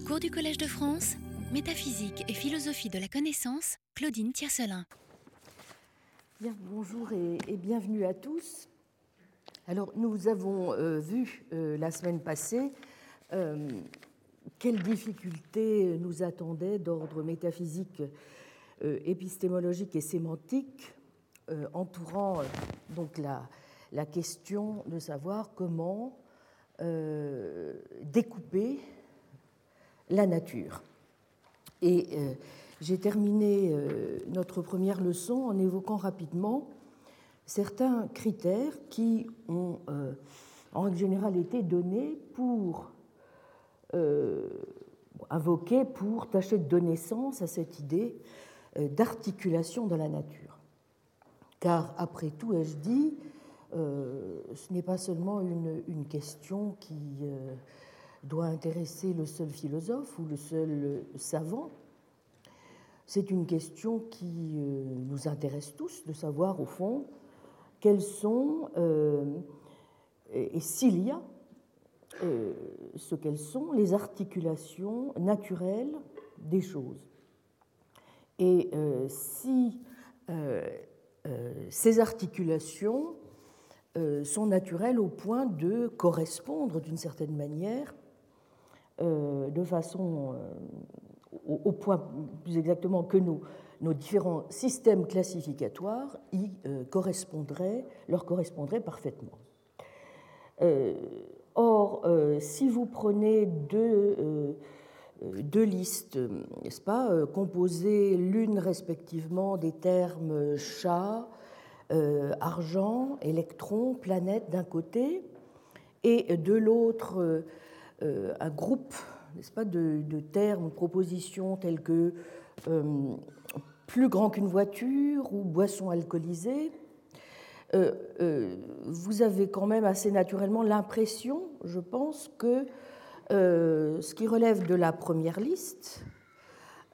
Cours du Collège de France, métaphysique et philosophie de la connaissance, Claudine Tiercelin. Bien, bonjour et, bienvenue à tous. Alors, nous avons euh, vu euh, la semaine passée euh, quelles difficultés nous attendaient d'ordre métaphysique, épistémologique et sémantique entourant donc la, question de savoir comment découper la nature. Et euh, j'ai terminé euh, notre première leçon en évoquant rapidement certains critères qui ont euh, en général été donnés pour invoquer, pour tâcher de donner sens à cette idée d'articulation de la nature. Car après tout, ai-je dit, ce n'est pas seulement une question qui doit intéresser le seul philosophe ou le seul savant. C'est une question qui euh, nous intéresse tous, de savoir au fond quelles sont, euh, et s'il y a, euh, ce qu'elles sont, les articulations naturelles des choses. Et si ces articulations sont naturelles au point de correspondre d'une certaine manière euh, de façon, euh, au, point plus exactement que nos, différents systèmes classificatoires euh, leur correspondraient parfaitement. or, si vous prenez deux, listes, n'est-ce pas, composées l'une respectivement des termes chat, argent, électron, planète d'un côté, et de l'autre euh, un groupe n'est-ce pas, de, termes, propositions tels que euh, plus grand qu'une voiture ou boisson alcoolisée, euh, vous avez quand même assez naturellement l'impression, je pense, que ce qui relève de la première liste,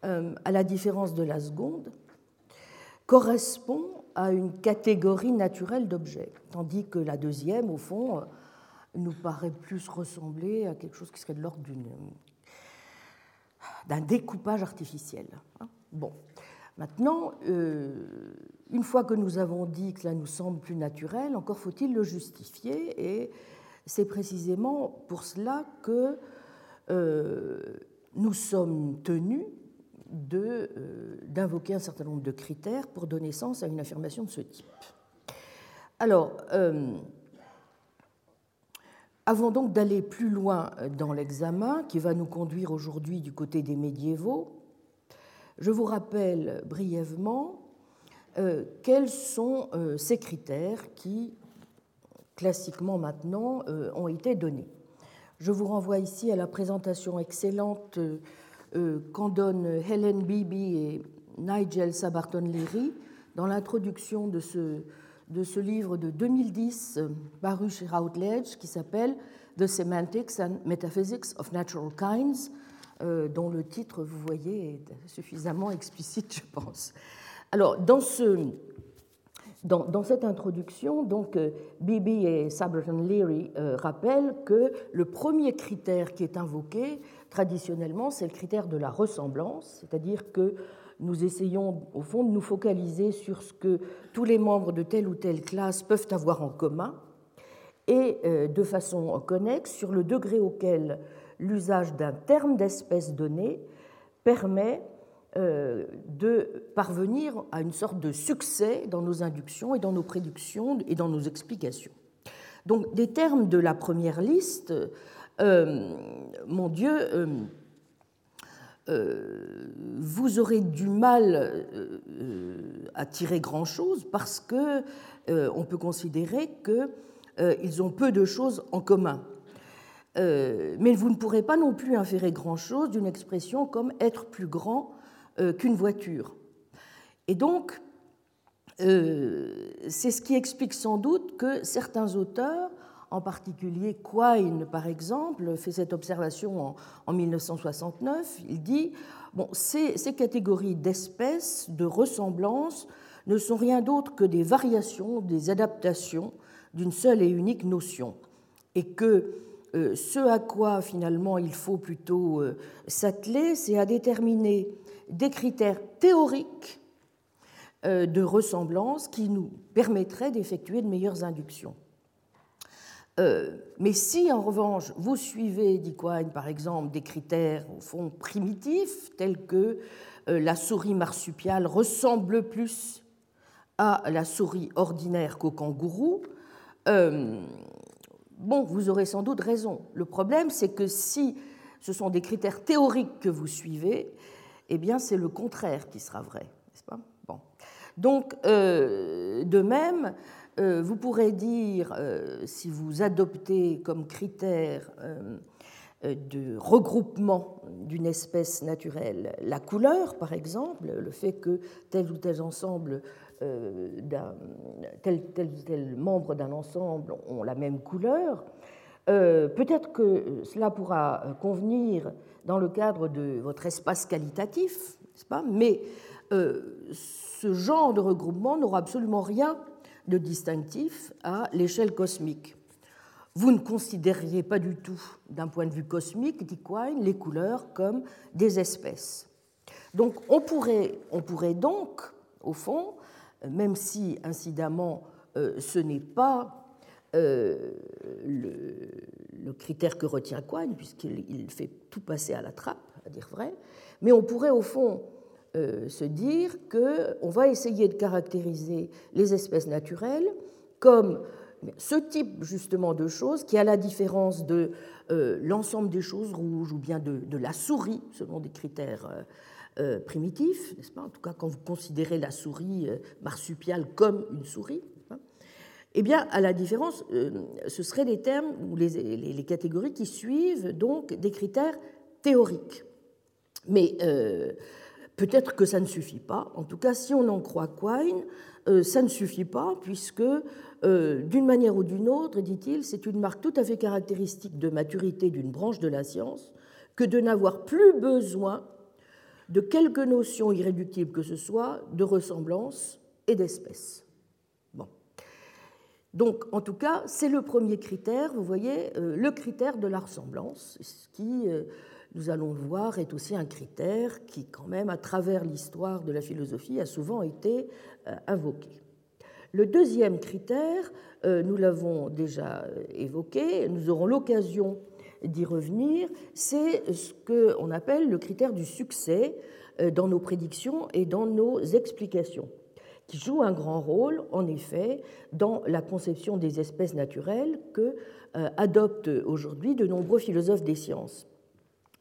à la différence de la seconde, correspond à une catégorie naturelle d'objets, tandis que la deuxième, au fond, nous paraît plus ressembler à quelque chose qui serait de l'ordre d'un découpage artificiel. Hein. Bon, maintenant, euh, une fois que nous avons dit que cela nous semble plus naturel, encore faut-il le justifier, et c'est précisément pour cela que euh, nous sommes tenus euh, d'invoquer un certain nombre de critères pour donner sens à une affirmation de ce type. Alors, avant donc d'aller plus loin dans l'examen qui va nous conduire aujourd'hui du côté des médiévaux, je vous rappelle brièvement euh, quels sont euh, ces critères qui, classiquement maintenant, euh, ont été donnés. Je vous renvoie ici à la présentation excellente qu'en donnent Helen Beebe et Nigel Sabarton-Leary dans l'introduction de ce de ce livre de 2010 euh, paru chez Routledge qui s'appelle The Semantics and Metaphysics of Natural Kinds, euh, dont le titre, vous voyez, est suffisamment explicite, je pense. Alors, dans, ce, dans, dans cette introduction, donc, euh, Bibi et Saberton Leary rappellent que le premier critère qui est invoqué, traditionnellement, c'est le critère de la ressemblance, c'est-à-dire que nous essayons au fond de nous focaliser sur ce que tous les membres de telle ou telle classe peuvent avoir en commun et euh, de façon connexe sur le degré auquel l'usage d'un terme d'espèce donné permet euh, de parvenir à une sorte de succès dans nos inductions et dans nos prédictions et dans nos explications. Donc des termes de la première liste, euh, mon Dieu, vous aurez du mal euh, à tirer grand-chose parce que euh, on peut considérer qu'ils ont peu de choses en commun. mais vous ne pourrez pas non plus inférer grand-chose d'une expression comme être plus grand qu'une voiture. Et donc, c'est ce qui explique sans doute que certains auteurs en particulier, Quine, par exemple, fait cette observation en, 1969. Il dit bon, ces, catégories d'espèces, de ressemblances, ne sont rien d'autre que des variations, des adaptations d'une seule et unique notion, et que ce à quoi finalement il faut plutôt s'atteler, c'est à déterminer des critères théoriques de ressemblance qui nous permettraient d'effectuer de meilleures inductions. Mais si en revanche vous suivez, dit Quine, par exemple, des critères au fond primitifs tels que la souris marsupiale ressemble plus à la souris ordinaire qu'au kangourou, euh, bon, vous aurez sans doute raison. Le problème, c'est que si ce sont des critères théoriques que vous suivez, eh bien, c'est le contraire qui sera vrai, n'est-ce pas? Bon. Donc, euh, de même, euh, vous pourrez dire, si vous adoptez comme critère de regroupement d'une espèce naturelle la couleur, par exemple, le fait que tel ou tel ensemble euh, tel, tel, tel membre d'un ensemble ont la même couleur. Euh, peut-être que cela pourra convenir dans le cadre de votre espace qualitatif, n'est-ce pas? Mais euh, ce genre de regroupement n'aura absolument rien de distinctif à l'échelle cosmique. Vous ne considériez pas du tout, d'un point de vue cosmique, dit Quine, les couleurs comme des espèces. Donc on pourrait, on pourrait donc, au fond, même si incidemment euh, ce n'est pas euh, le, critère que retient Quine, puisqu'il fait tout passer à la trappe, à dire vrai, mais on pourrait au fond se dire qu'on va essayer de caractériser les espèces naturelles comme ce type justement de choses qui, à la différence de l'ensemble des choses rouges ou bien de, la souris, selon des critères euh, primitif, n'est-ce pas? En tout cas, quand vous considérez la souris euh, marsupiale comme une souris, eh bien, à la différence, euh, ce seraient les termes ou les, catégories qui suivent donc des critères théoriques. Mais peut-être que ça ne suffit pas. En tout cas, si on en croit Quine, ça ne suffit pas, puisque d'une manière ou d'une autre, dit-il, c'est une marque tout à fait caractéristique de maturité d'une branche de la science que de n'avoir plus besoin de quelque notion irréductible que ce soit de ressemblance et d'espèce. Bon. Donc, en tout cas, c'est le premier critère, vous voyez, euh, le critère de la ressemblance, ce qui, euh, nous allons le voir, est aussi un critère qui, quand même, à travers l'histoire de la philosophie, a souvent été euh, invoqué. Le deuxième critère, nous l'avons déjà évoqué, nous aurons l'occasion d'y revenir, c'est ce qu'on appelle le critère du succès euh, dans nos prédictions et dans nos explications, qui joue un grand rôle, en effet, dans la conception des espèces naturelles que euh, adoptent aujourd'hui de nombreux philosophes des sciences.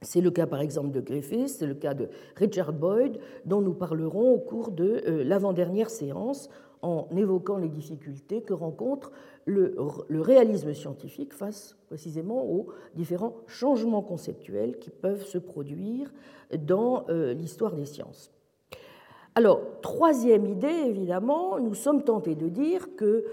C'est le cas par exemple de Griffith, c'est le cas de Richard Boyd, dont nous parlerons au cours de euh, l'avant-dernière séance en évoquant les difficultés que rencontre le, réalisme scientifique face précisément aux différents changements conceptuels qui peuvent se produire dans euh, l'histoire des sciences. Alors, troisième idée, évidemment, nous sommes tentés de dire que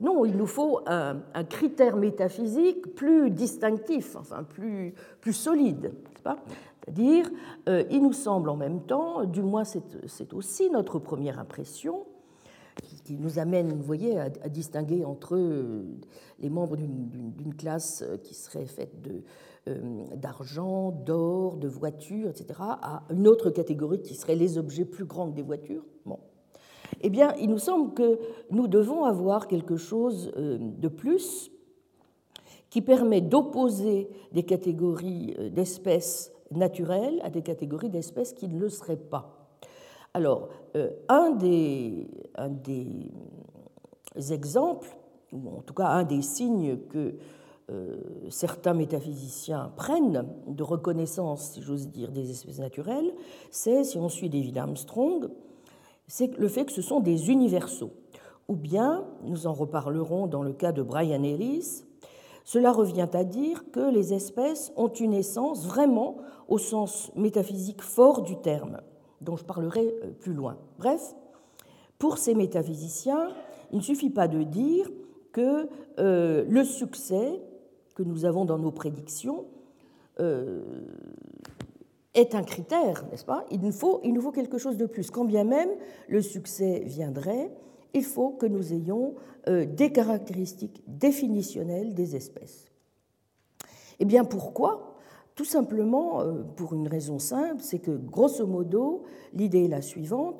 non, il nous faut un, critère métaphysique plus distinctif, enfin plus, plus solide, c'est-à-dire, euh, il nous semble en même temps, du moins c'est aussi notre première impression, qui nous amène, voyez, à, distinguer entre euh, les membres d'une classe euh, qui serait faite d'argent, d'or, de voitures, etc., à une autre catégorie qui serait les objets plus grands que des voitures. Eh bien, il nous semble que nous devons avoir quelque chose de plus qui permet d'opposer des catégories d'espèces naturelles à des catégories d'espèces qui ne le seraient pas. Alors, euh, un, des, exemples, ou en tout cas un des signes que euh, certains métaphysiciens prennent de reconnaissance, si j'ose dire, des espèces naturelles, c'est, si on suit David Armstrong, c'est le fait que ce sont des universaux. Ou bien, nous en reparlerons dans le cas de Brian Ellis, cela revient à dire que les espèces ont une essence vraiment au sens métaphysique fort du terme dont je parlerai euh, plus loin. Bref, pour ces métaphysiciens, il ne suffit pas de dire que euh, le succès que nous avons dans nos prédictions euh, est un critère, n'est-ce pas? Il nous, faut, quelque chose de plus. Quand bien même le succès viendrait, il faut que nous ayons des caractéristiques définitionnelles des espèces. Eh bien pourquoi? Tout simplement pour une raison simple, c'est que grosso modo, l'idée est la suivante.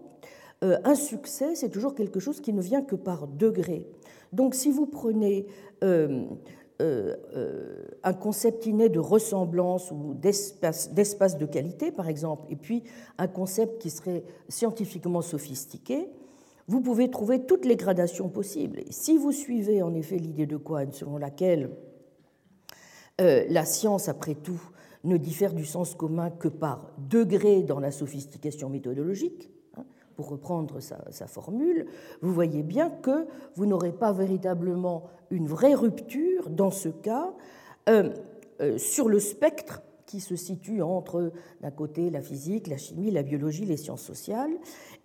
un succès, c'est toujours quelque chose qui ne vient que par degré. Donc si vous prenez euh, euh, un concept inné de ressemblance ou d'espace de qualité, par exemple, et puis un concept qui serait scientifiquement sophistiqué, vous pouvez trouver toutes les gradations possibles. si vous suivez en effet l'idée de Quine selon laquelle euh, la science, après tout, ne diffère du sens commun que par degré dans la sophistication méthodologique, pour reprendre sa, formule, vous voyez bien que vous n'aurez pas véritablement une vraie rupture dans ce cas euh, euh, sur le spectre qui se situe entre, d'un côté, la physique, la chimie, la biologie, les sciences sociales,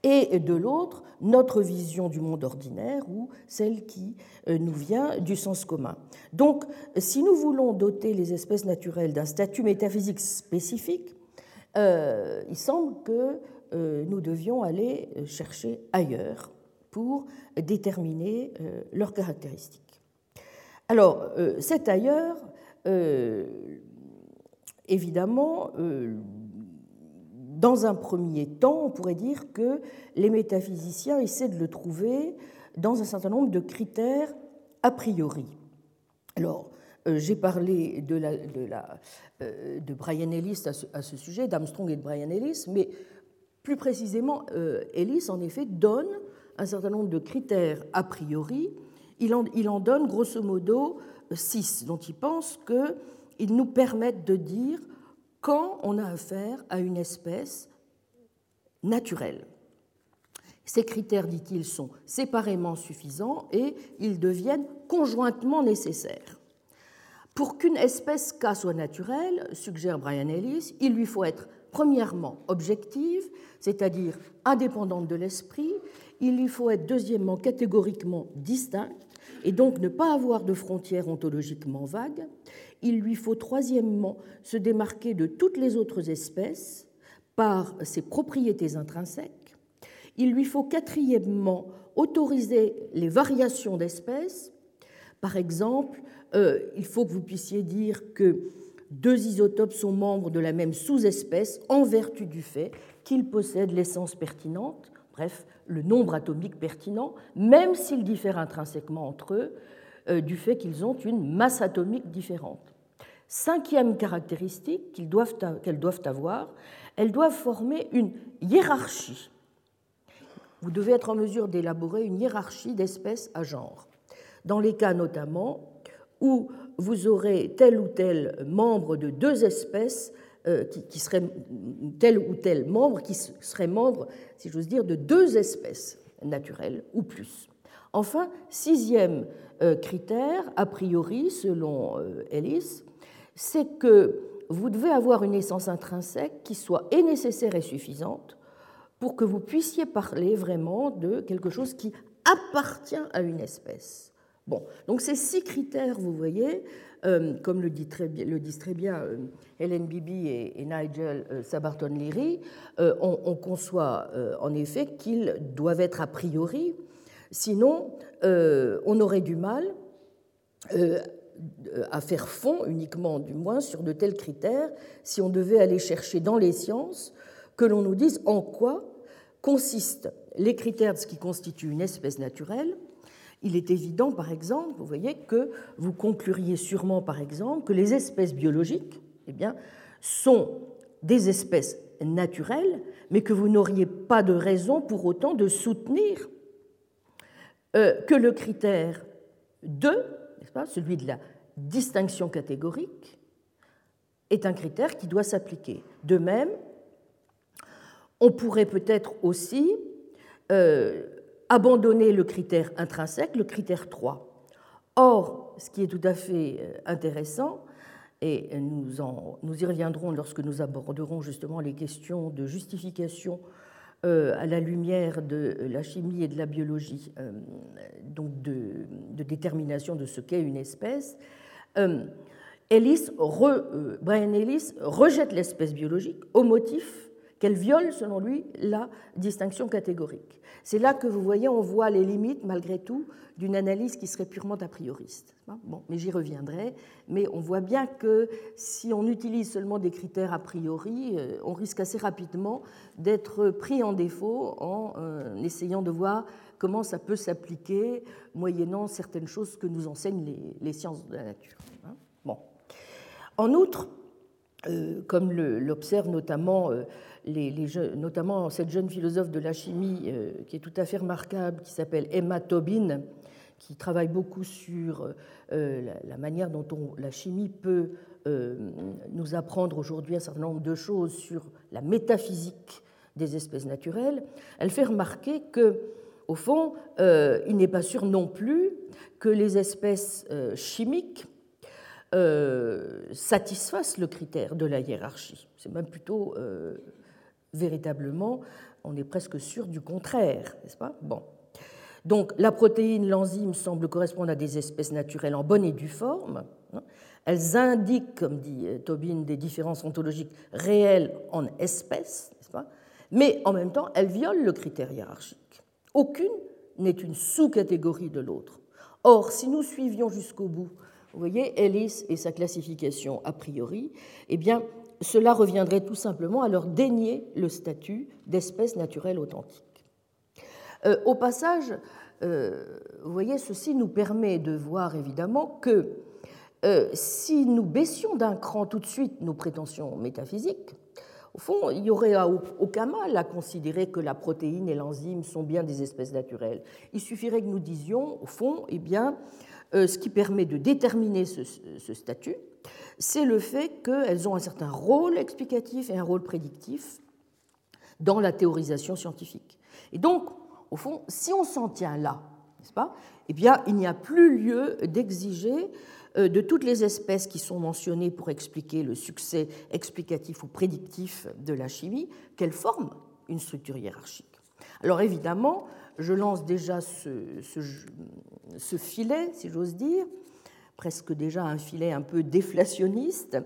et de l'autre, notre vision du monde ordinaire ou celle qui euh, nous vient du sens commun. Donc, si nous voulons doter les espèces naturelles d'un statut métaphysique spécifique, il semble que nous devions aller euh, chercher ailleurs pour déterminer euh, leurs caractéristiques. Alors, cet ailleurs, évidemment, dans un premier temps, on pourrait dire que les métaphysiciens essaient de le trouver dans un certain nombre de critères a priori. Alors, j'ai parlé de Brian Ellis à ce, à ce sujet, d'Armstrong et de Brian Ellis, mais plus précisément, euh, Ellis, en effet, donne un certain nombre de critères a priori. Il en, donne grosso modo six, dont il pense qu'ils nous permettent de dire quand on a affaire à une espèce naturelle. Ces critères, dit-il, sont séparément suffisants et ils deviennent conjointement nécessaires. Pour qu'une espèce K soit naturelle, suggère Brian Ellis, il lui faut être premièrement objective, c'est-à-dire indépendante de l'esprit, il lui faut être deuxièmement catégoriquement distincte et donc ne pas avoir de frontières ontologiquement vagues. Il lui faut troisièmement se démarquer de toutes les autres espèces par ses propriétés intrinsèques. Il lui faut quatrièmement autoriser les variations d'espèces. Par exemple, euh, il faut que vous puissiez dire que deux isotopes sont membres de la même sous-espèce en vertu du fait qu'ils possèdent l'essence pertinente, bref, le nombre atomique pertinent, même s'ils diffèrent intrinsèquement entre eux, euh, du fait qu'ils ont une masse atomique différente. Cinquième caractéristique qu'elles doivent, doivent avoir, elles doivent former une hiérarchie. Vous devez être en mesure d'élaborer une hiérarchie d'espèces à genre. Dans les cas notamment où vous aurez tel ou tel membre de deux espèces euh, qui, serait tel ou tel membre qui serait membre, si j'ose dire, de deux espèces naturelles ou plus. Enfin, sixième euh, critère, a priori, selon euh, Ellis, c'est que vous devez avoir une essence intrinsèque qui soit et nécessaire et suffisante pour que vous puissiez parler vraiment de quelque chose qui appartient à une espèce. Bon, donc ces six critères, vous voyez, euh, comme le, dit très bien, disent très bien euh, Helen Bibi et, Nigel euh, Sabarton-Leary, on, conçoit en effet qu'ils doivent être a priori, sinon on aurait du mal à faire fond uniquement, du moins, sur de tels critères, si on devait aller chercher dans les sciences que l'on nous dise en quoi consistent les critères de ce qui constitue une espèce naturelle il est évident, par exemple, vous voyez, que vous concluriez sûrement, par exemple, que les espèces biologiques eh bien, sont des espèces naturelles, mais que vous n'auriez pas de raison pour autant de soutenir euh, que le critère 2, pas, celui de la distinction catégorique, est un critère qui doit s'appliquer. De même, on pourrait peut-être aussi euh, abandonner le critère intrinsèque, le critère 3. Or, ce qui est tout à fait euh, intéressant, et nous, en, nous y reviendrons lorsque nous aborderons justement les questions de justification euh, à la lumière de la chimie et de la biologie, euh, donc de, détermination de ce qu'est une espèce, Brian Ellis rejette l'espèce biologique au motif qu'elle viole, selon lui, la distinction catégorique. C'est là que vous voyez, on voit les limites, malgré tout, d'une analyse qui serait purement a prioriste. Bon, mais j'y reviendrai. Mais on voit bien que si on utilise seulement des critères a priori, euh, on risque assez rapidement d'être pris en défaut en euh, essayant de voir comment ça peut s'appliquer moyennant certaines choses que nous enseignent les, sciences de la nature. Hein. Bon. En outre, euh, comme l'observe notamment, euh, les, notamment cette jeune philosophe de la chimie euh, qui est tout à fait remarquable, qui s'appelle Emma Tobin, qui travaille beaucoup sur la, manière dont la chimie peut nous apprendre aujourd'hui un certain nombre de choses sur la métaphysique des espèces naturelles, elle fait remarquer que au fond, il n'est pas sûr non plus que les espèces chimiques euh, satisfassent le critère de la hiérarchie. C'est même plutôt véritablement, on est presque sûr du contraire, n'est-ce pas? Bon. Donc la protéine, l'enzyme semblent correspondre à des espèces naturelles en bonne et due forme. Hein. Elles indiquent, comme dit Tobin, des différences ontologiques réelles en espèces, n'est-ce pas? Mais en même temps, elles violent le critère hiérarchique. Aucune n'est une sous-catégorie de l'autre. Or, si nous suivions jusqu'au bout, vous voyez, Ellis et sa classification a priori, eh bien, cela reviendrait tout simplement à leur dénier le statut d'espèce naturelle authentique. Euh, au passage, euh, vous voyez, ceci nous permet de voir évidemment que euh, si nous baissions d'un cran tout de suite nos prétentions métaphysiques, au fond, il n'y aurait aucun mal à considérer que la protéine et l'enzyme sont bien des espèces naturelles. Il suffirait que nous disions, au fond, eh bien, ce qui permet de déterminer ce, statut, c'est le fait qu'elles ont un certain rôle explicatif et un rôle prédictif dans la théorisation scientifique. Et donc, au fond, si on s'en tient là, n'est-ce pas Eh bien, il n'y a plus lieu d'exiger euh, de toutes les espèces qui sont mentionnées pour expliquer le succès explicatif ou prédictif de la chimie, qu'elles forment une structure hiérarchique. Alors évidemment, je lance déjà ce, filet, si j'ose dire, presque déjà un filet un peu déflationniste,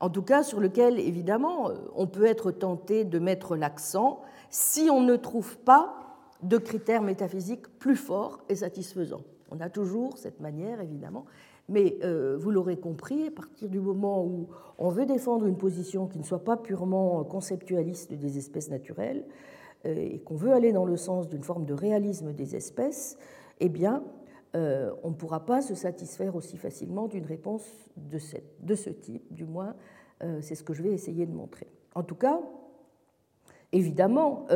en tout cas sur lequel, évidemment, on peut être tenté de mettre l'accent si on ne trouve pas de critères métaphysiques plus forts et satisfaisants. On a toujours cette manière, évidemment, mais euh, vous l'aurez compris, à partir du moment où on veut défendre une position qui ne soit pas purement conceptualiste des espèces naturelles et qu'on veut aller dans le sens d'une forme de réalisme des espèces, eh bien, euh, on ne pourra pas se satisfaire aussi facilement d'une réponse de, ce type. Du moins, c'est ce que je vais essayer de montrer. En tout cas, évidemment,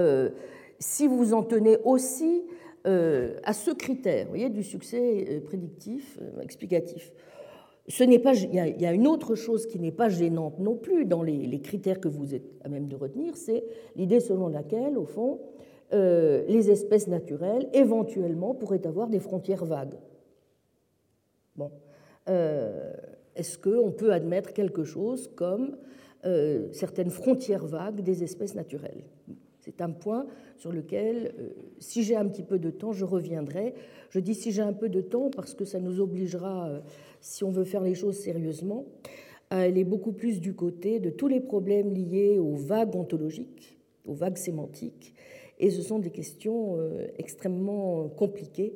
si vous en tenez aussi euh, à ce critère voyez, du succès euh, prédictif, euh, explicatif. Ce n'est pas, il y, a, une autre chose qui n'est pas gênante non plus dans les, critères que vous êtes à même de retenir, c'est l'idée selon laquelle, au fond, les espèces naturelles, éventuellement, pourraient avoir des frontières vagues. Bon. Est-ce qu'on peut admettre quelque chose comme certaines frontières vagues des espèces naturelles? C'est un point sur lequel, euh, si j'ai un petit peu de temps, je reviendrai. Je dis si j'ai un peu de temps parce que ça nous obligera, euh, si on veut faire les choses sérieusement, à aller beaucoup plus du côté de tous les problèmes liés aux vagues ontologiques, aux vagues sémantiques. Et ce sont des questions euh, extrêmement compliquées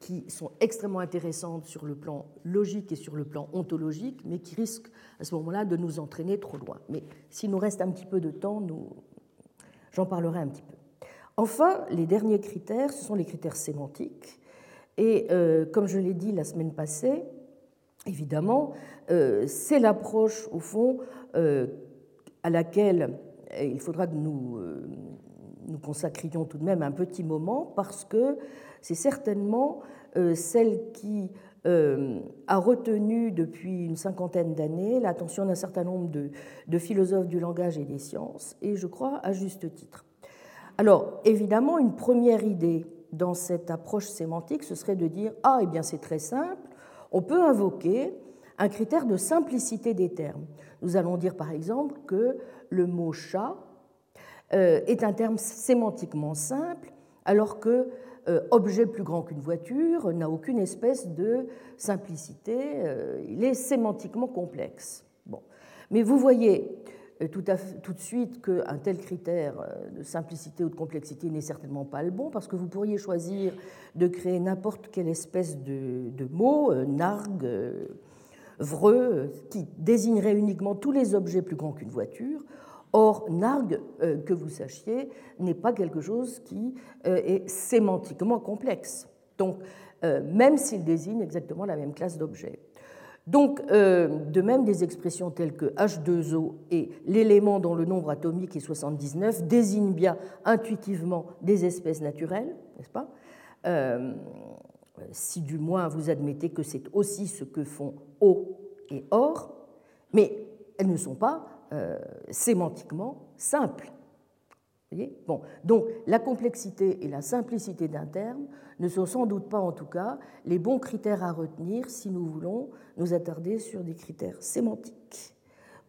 qui sont extrêmement intéressantes sur le plan logique et sur le plan ontologique, mais qui risquent à ce moment-là de nous entraîner trop loin. Mais s'il nous reste un petit peu de temps, nous... j'en parlerai un petit peu. Enfin, les derniers critères, ce sont les critères sémantiques. Et euh, comme je l'ai dit la semaine passée, évidemment, euh, c'est l'approche, au fond, euh, à laquelle il faudra que nous nous consacrions tout de même un petit moment parce que c'est certainement euh, celle qui euh, a retenu depuis une cinquantaine d'années l'attention d'un certain nombre de, philosophes du langage et des sciences, et je crois à juste titre. Alors, évidemment, une première idée dans cette approche sémantique, ce serait de dire Ah, eh bien, c'est très simple, on peut invoquer un critère de simplicité des termes. Nous allons dire par exemple que le mot chat est un terme sémantiquement simple, alors que euh, objet plus grand qu'une voiture n'a aucune espèce de simplicité, euh, il est sémantiquement complexe. Bon. Mais vous voyez, tout, de suite qu'un tel critère de simplicité ou de complexité n'est certainement pas le bon, parce que vous pourriez choisir de créer n'importe quelle espèce de, de mot, nargue, vreux, qui désignerait uniquement tous les objets plus grands qu'une voiture. Or, nargue, euh, que vous sachiez, n'est pas quelque chose qui euh, est sémantiquement complexe. Donc, euh, même s'il désigne exactement la même classe d'objets. Donc, de même, des expressions telles que H2O et l'élément dont le nombre atomique est 79 désignent bien intuitivement des espèces naturelles, n'est-ce pas? Si du moins vous admettez que c'est aussi ce que font O et OR, mais elles ne sont pas euh, sémantiquement simple. bon, donc la complexité et la simplicité d'un terme ne sont sans doute pas en tout cas les bons critères à retenir si nous voulons nous attarder sur des critères sémantiques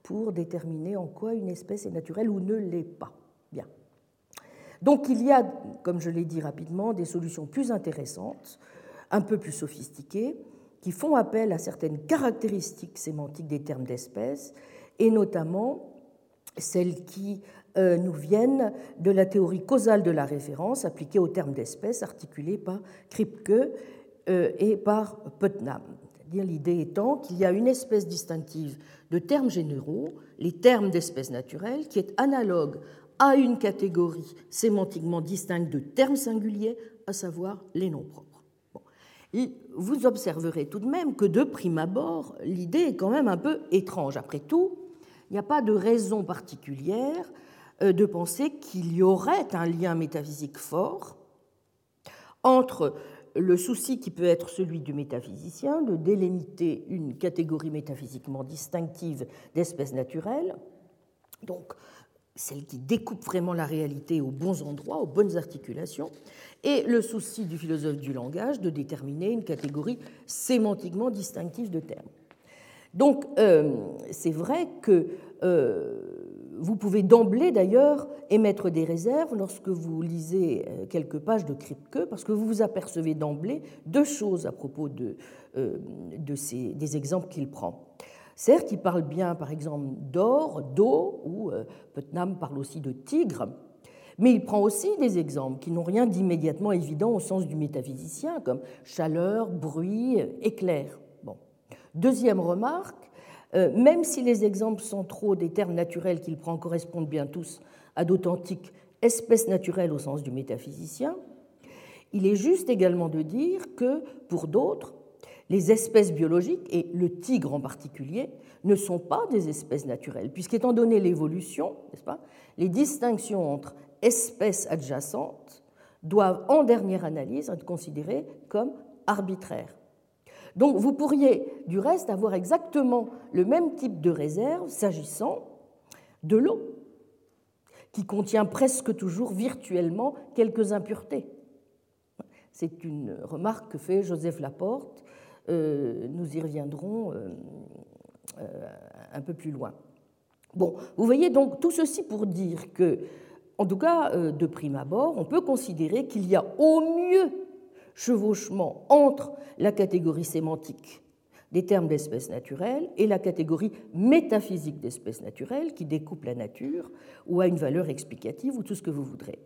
pour déterminer en quoi une espèce est naturelle ou ne l'est pas. Bien. Donc il y a, comme je l'ai dit rapidement, des solutions plus intéressantes, un peu plus sophistiquées, qui font appel à certaines caractéristiques sémantiques des termes d'espèces et notamment celles qui euh, nous viennent de la théorie causale de la référence appliquée aux termes d'espèces articulée par Kripke euh, et par Putnam. L'idée étant qu'il y a une espèce distinctive de termes généraux, les termes d'espèces naturelles, qui est analogue à une catégorie sémantiquement distincte de termes singuliers, à savoir les noms propres. Vous observerez tout de même que de prime abord, l'idée est quand même un peu étrange. Après tout, il n'y a pas de raison particulière euh, de penser qu'il y aurait un lien métaphysique fort entre le souci qui peut être celui du métaphysicien de délimiter une catégorie métaphysiquement distinctive d'espèces naturelles, donc celle qui découpe vraiment la réalité aux bons endroits, aux bonnes articulations, et le souci du philosophe du langage de déterminer une catégorie sémantiquement distinctive de termes. Donc, euh, c'est vrai que euh, vous pouvez d'emblée, d'ailleurs, émettre des réserves lorsque vous lisez euh, quelques pages de Kripke, parce que vous vous apercevez d'emblée deux choses à propos des exemples qu'il prend. Certes, il parle bien, par exemple, d'or, d'eau, ou Putnam parle aussi de tigre, mais il prend aussi des exemples qui n'ont rien d'immédiatement évident au sens du métaphysicien, comme chaleur, bruit, éclair. Deuxième remarque, euh, même si les exemples centraux des termes naturels qu'il prend correspondent bien tous à d'authentiques espèces naturelles au sens du métaphysicien, il est juste également de dire que, pour d'autres, les espèces biologiques, et le tigre en particulier, ne sont pas des espèces naturelles, puisqu'étant donné l'évolution, n'est-ce pas, les distinctions entre espèces adjacentes doivent en dernière analyse être considérées comme arbitraires. Donc vous pourriez du reste avoir exactement le même type de réserve s'agissant de l'eau, qui contient presque toujours virtuellement quelques impuretés. C'est une remarque que fait Joseph Laporte. Euh, nous y reviendrons euh, euh, un peu plus loin. Bon, vous voyez donc tout ceci pour dire que, en tout cas de prime abord, on peut considérer qu'il y a au mieux chevauchement entre la catégorie sémantique des termes d'espèces naturelles et la catégorie métaphysique d'espèces naturelles qui découpe la nature ou a une valeur explicative ou tout ce que vous voudrez.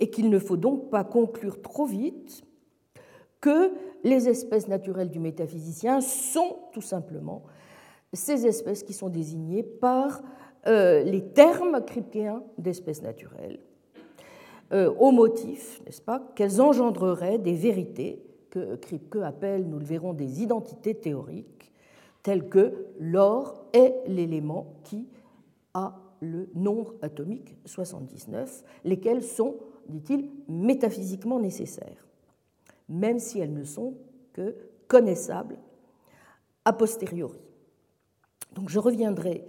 Et qu'il ne faut donc pas conclure trop vite que les espèces naturelles du métaphysicien sont tout simplement ces espèces qui sont désignées par euh, les termes cryptéens d'espèces naturelles au motif, n'est-ce pas, qu'elles engendreraient des vérités que Kripke appelle, nous le verrons, des identités théoriques, telles que l'or est l'élément qui a le nombre atomique 79, lesquels sont, dit-il, métaphysiquement nécessaires, même si elles ne sont que connaissables a posteriori. Donc je reviendrai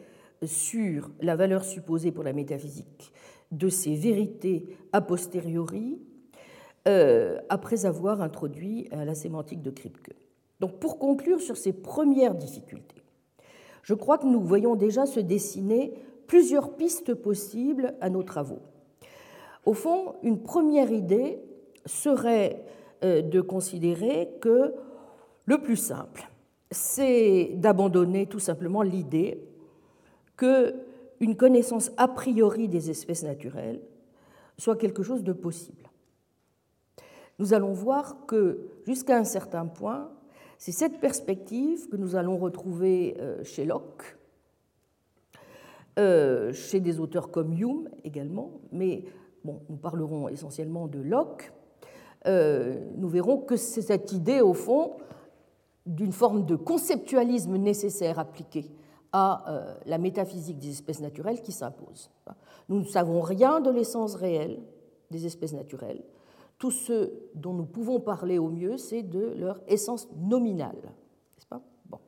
sur la valeur supposée pour la métaphysique de ces vérités a posteriori euh, après avoir introduit euh, la sémantique de Kripke. Donc pour conclure sur ces premières difficultés, je crois que nous voyons déjà se dessiner plusieurs pistes possibles à nos travaux. Au fond, une première idée serait euh, de considérer que le plus simple, c'est d'abandonner tout simplement l'idée que une connaissance a priori des espèces naturelles soit quelque chose de possible. Nous allons voir que jusqu'à un certain point, c'est cette perspective que nous allons retrouver euh, chez Locke, euh, chez des auteurs comme Hume également, mais nous parlerons essentiellement de Locke. Euh, nous verrons que c'est cette idée, au fond, d'une forme de conceptualisme nécessaire appliqué à la métaphysique des espèces naturelles qui s'impose. Nous ne savons rien de l'essence réelle des espèces naturelles. Tout ce dont nous pouvons parler au mieux, c'est de leur essence nominale. Pas? Bon.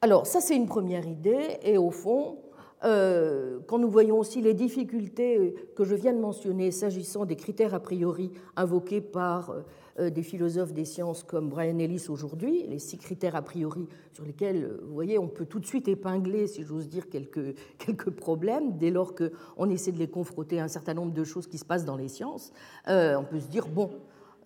Alors, ça, c'est une première idée, et au fond, euh, quand nous voyons aussi les difficultés que je viens de mentionner s'agissant des critères a priori invoqués par euh, euh, des philosophes des sciences comme Brian Ellis aujourd'hui, les six critères a priori sur lesquels, euh, vous voyez, on peut tout de suite épingler, si j'ose dire, quelques, quelques problèmes dès lors qu'on essaie de les confronter à un certain nombre de choses qui se passent dans les sciences. Euh, on peut se dire, bon,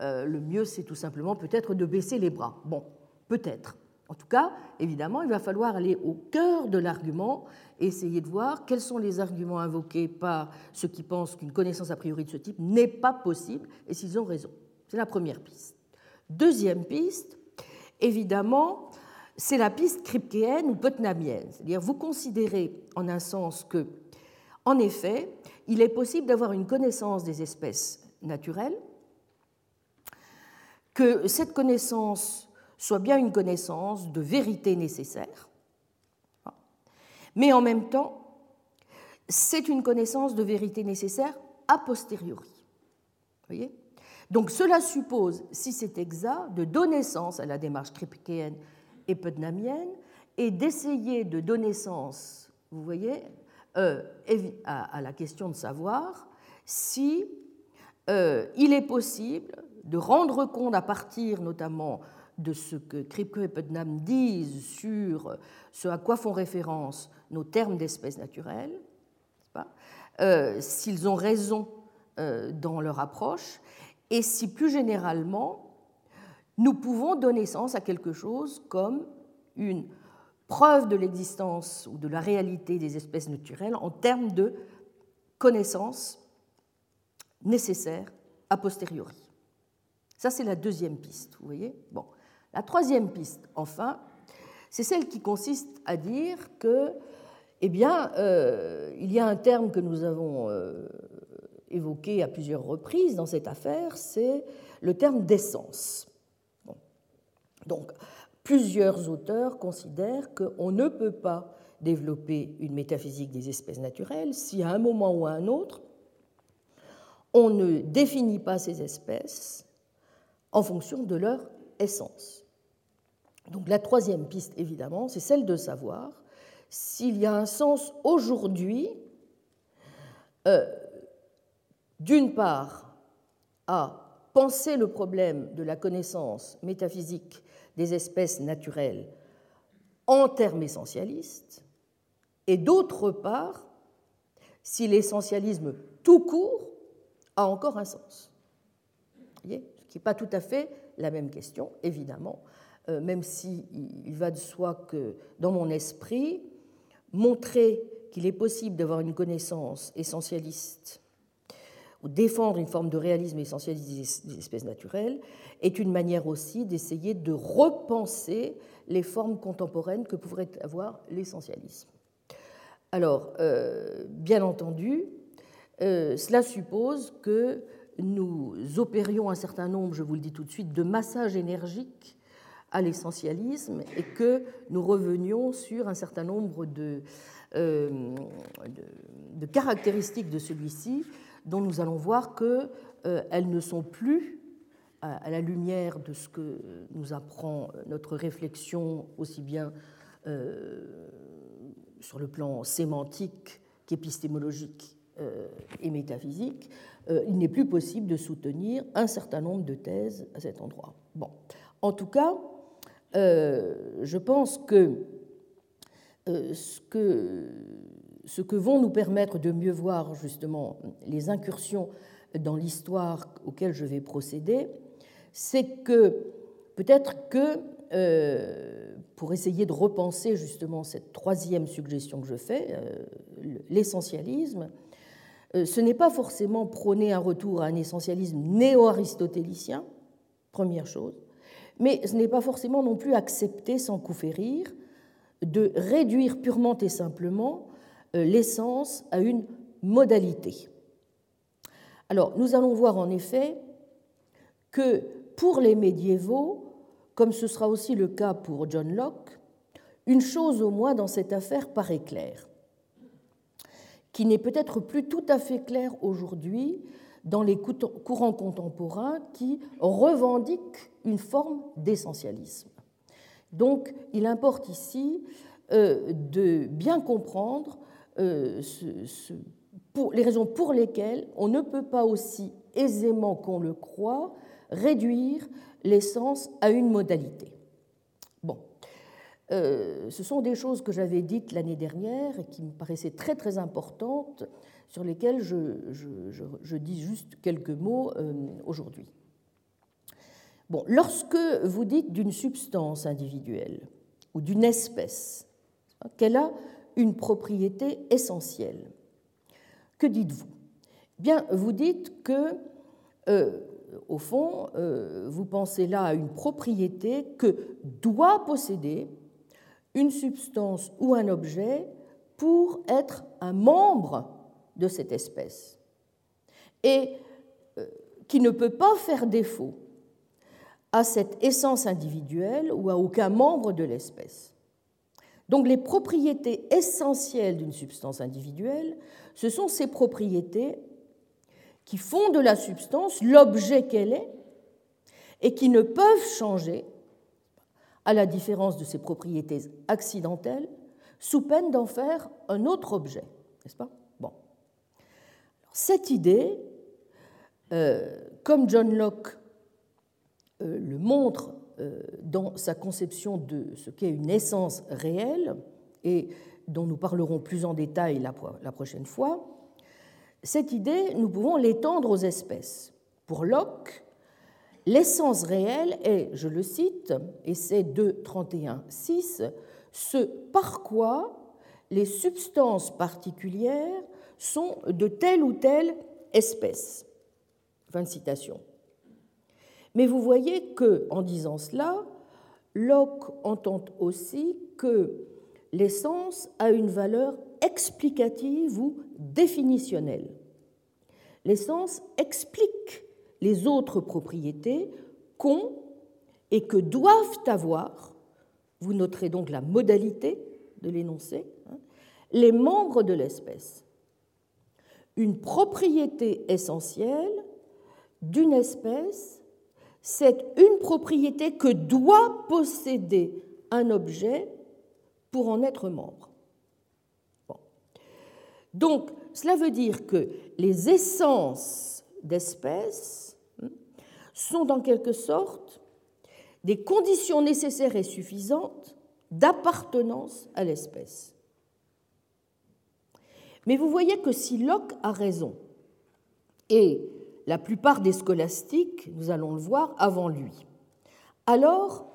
le mieux, c'est tout simplement peut-être de baisser les bras. Bon, peut-être. En tout cas, évidemment, il va falloir aller au cœur de l'argument essayer de voir quels sont les arguments invoqués par ceux qui pensent qu'une connaissance a priori de ce type n'est pas possible et s'ils ont raison. C'est la première piste. Deuxième piste, évidemment, c'est la piste kripkeenne ou putnamienne. C'est-à-dire, vous considérez en un sens que, en effet, il est possible d'avoir une connaissance des espèces naturelles, que cette connaissance soit bien une connaissance de vérité nécessaire, mais en même temps, c'est une connaissance de vérité nécessaire a posteriori. Voyez? Donc cela suppose, si c'est exact, de donner sens à la démarche kripkeenne et putnamienne et d'essayer de donner sens, vous voyez, euh, à, la question de savoir si euh, il est possible de rendre compte à partir notamment de ce que Kripke et Putnam disent sur ce à quoi font référence nos termes d'espèces naturelles, euh, s'ils ont raison dans leur approche, et si plus généralement, nous pouvons donner sens à quelque chose comme une preuve de l'existence ou de la réalité des espèces naturelles en termes de connaissances nécessaires a posteriori. Ça, c'est la deuxième piste, vous voyez? Bon. La troisième piste, enfin, c'est celle qui consiste à dire que, eh bien, euh, il y a un terme que nous avons euh, évoqué à plusieurs reprises dans cette affaire, c'est le terme d'essence. Donc, plusieurs auteurs considèrent qu'on ne peut pas développer une métaphysique des espèces naturelles si à un moment ou à un autre, on ne définit pas ces espèces en fonction de leur essence. Donc la troisième piste, évidemment, c'est celle de savoir s'il y a un sens aujourd'hui euh, d'une part, à penser le problème de la connaissance métaphysique des espèces naturelles en termes essentialistes, et d'autre part, si l'essentialisme tout court a encore un sens. ce qui n'est pas tout à fait la même question, évidemment, euh, même s'il il va de soi que, dans mon esprit, montrer qu'il est possible d'avoir une connaissance essentialiste ou défendre une forme de réalisme essentialiste des espèces naturelles, est une manière aussi d'essayer de repenser les formes contemporaines que pourrait avoir l'essentialisme. Alors, euh, bien entendu, euh, cela suppose que nous opérions un certain nombre, je vous le dis tout de suite, de massages énergiques à l'essentialisme et que nous revenions sur un certain nombre de, euh, de caractéristiques de celui-ci dont nous allons voir qu'elles euh, ne sont plus, à la lumière de ce que nous apprend notre réflexion, aussi bien euh, sur le plan sémantique qu'épistémologique euh, et métaphysique, il n'est plus possible de soutenir un certain nombre de thèses à cet endroit. Bon. En tout cas, je pense que ce que ce que vont nous permettre de mieux voir justement les incursions dans l'histoire auxquelles je vais procéder, c'est que peut-être que euh, pour essayer de repenser justement cette troisième suggestion que je fais, euh, l'essentialisme, euh, ce n'est pas forcément prôner un retour à un essentialisme néo-aristotélicien, première chose, mais ce n'est pas forcément non plus accepter sans coup férir de réduire purement et simplement l'essence à une modalité. Alors, nous allons voir en effet que pour les médiévaux, comme ce sera aussi le cas pour John Locke, une chose au moins dans cette affaire paraît claire, qui n'est peut-être plus tout à fait claire aujourd'hui dans les courants contemporains qui revendiquent une forme d'essentialisme. Donc il importe ici euh, de bien comprendre euh, les raisons pour lesquelles on ne peut pas aussi aisément qu'on le croit réduire l'essence à une modalité. Bon, euh, ce sont des choses que j'avais dites l'année dernière et qui me paraissaient très très importantes, sur lesquelles je, dis juste quelques mots aujourd'hui. Bon, lorsque vous dites d'une substance individuelle ou d'une espèce qu'elle a une propriété essentielle, que dites-vous? Bien, vous dites que, euh, au fond, euh, vous pensez là à une propriété que doit posséder une substance ou un objet pour être un membre de cette espèce et euh, qui ne peut pas faire défaut à cette essence individuelle ou à aucun membre de l'espèce. Donc les propriétés essentielles d'une substance individuelle, ce sont ces propriétés qui font de la substance l'objet qu'elle est et qui ne peuvent changer, à la différence de ses propriétés accidentelles, sous peine d'en faire un autre objet. N'est-ce pas? Bon. Cette idée, euh, comme John Locke euh, le montre dans sa conception de ce qu'est une essence réelle, et dont nous parlerons plus en détail la prochaine fois, cette idée, nous pouvons l'étendre aux espèces. Pour Locke, l'essence réelle est, je le cite, et c'est 2.31.6, ce par quoi les substances particulières sont de telle ou telle espèce. Fin de citation. Mais vous voyez que, en disant cela, Locke entend aussi que l'essence a une valeur explicative ou définitionnelle. L'essence explique les autres propriétés qu'ont et que doivent avoir, vous noterez donc la modalité de l'énoncé, hein, les membres de l'espèce. Une propriété essentielle d'une espèce c'est une propriété que doit posséder un objet pour en être membre. Donc, cela veut dire que les essences d'espèces hein, sont en quelque sorte des conditions nécessaires et suffisantes d'appartenance à l'espèce. Mais vous voyez que si Locke a raison, et la plupart des scolastiques, nous allons le voir, avant lui. Alors,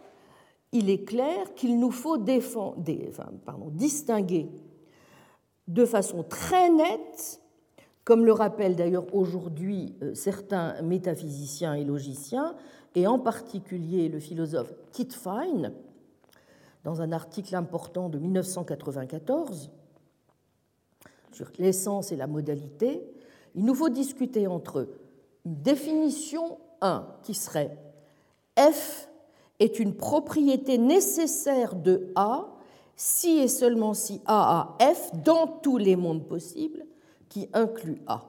il est clair qu'il nous faut distinguer de façon très nette, comme le rappellent d'ailleurs aujourd'hui euh, certains métaphysiciens et logiciens, et en particulier le philosophe Kit Fine, dans un article important de 1994 sur l'essence et la modalité, il nous faut discuter entre une définition 1 qui serait F est une propriété nécessaire de A si et seulement si A a F dans tous les mondes possibles qui incluent A.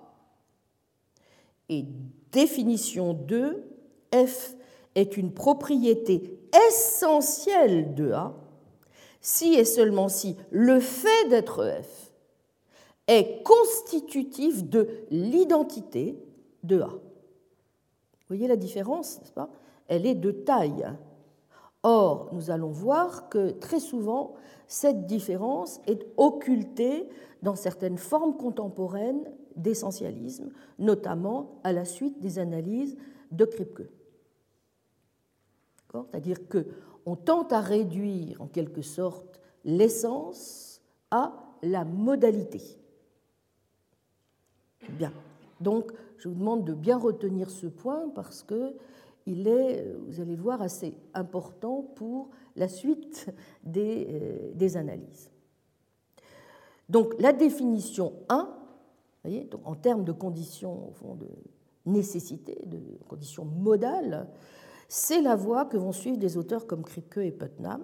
Et définition 2, F est une propriété essentielle de A si et seulement si le fait d'être F est constitutif de l'identité de A. Vous voyez la différence, n'est-ce pas? Elle est de taille. Or, nous allons voir que très souvent, cette différence est occultée dans certaines formes contemporaines d'essentialisme, notamment à la suite des analyses de Kripke. C'est-à-dire qu'on tente à réduire en quelque sorte l'essence à la modalité. Bien. Donc, je vous demande de bien retenir ce point parce que il est, vous allez le voir, assez important pour la suite des, euh, des analyses. Donc, la définition 1, voyez, donc en termes de conditions au fond, de nécessité, de conditions modales, c'est la voie que vont suivre des auteurs comme Kripke et Putnam.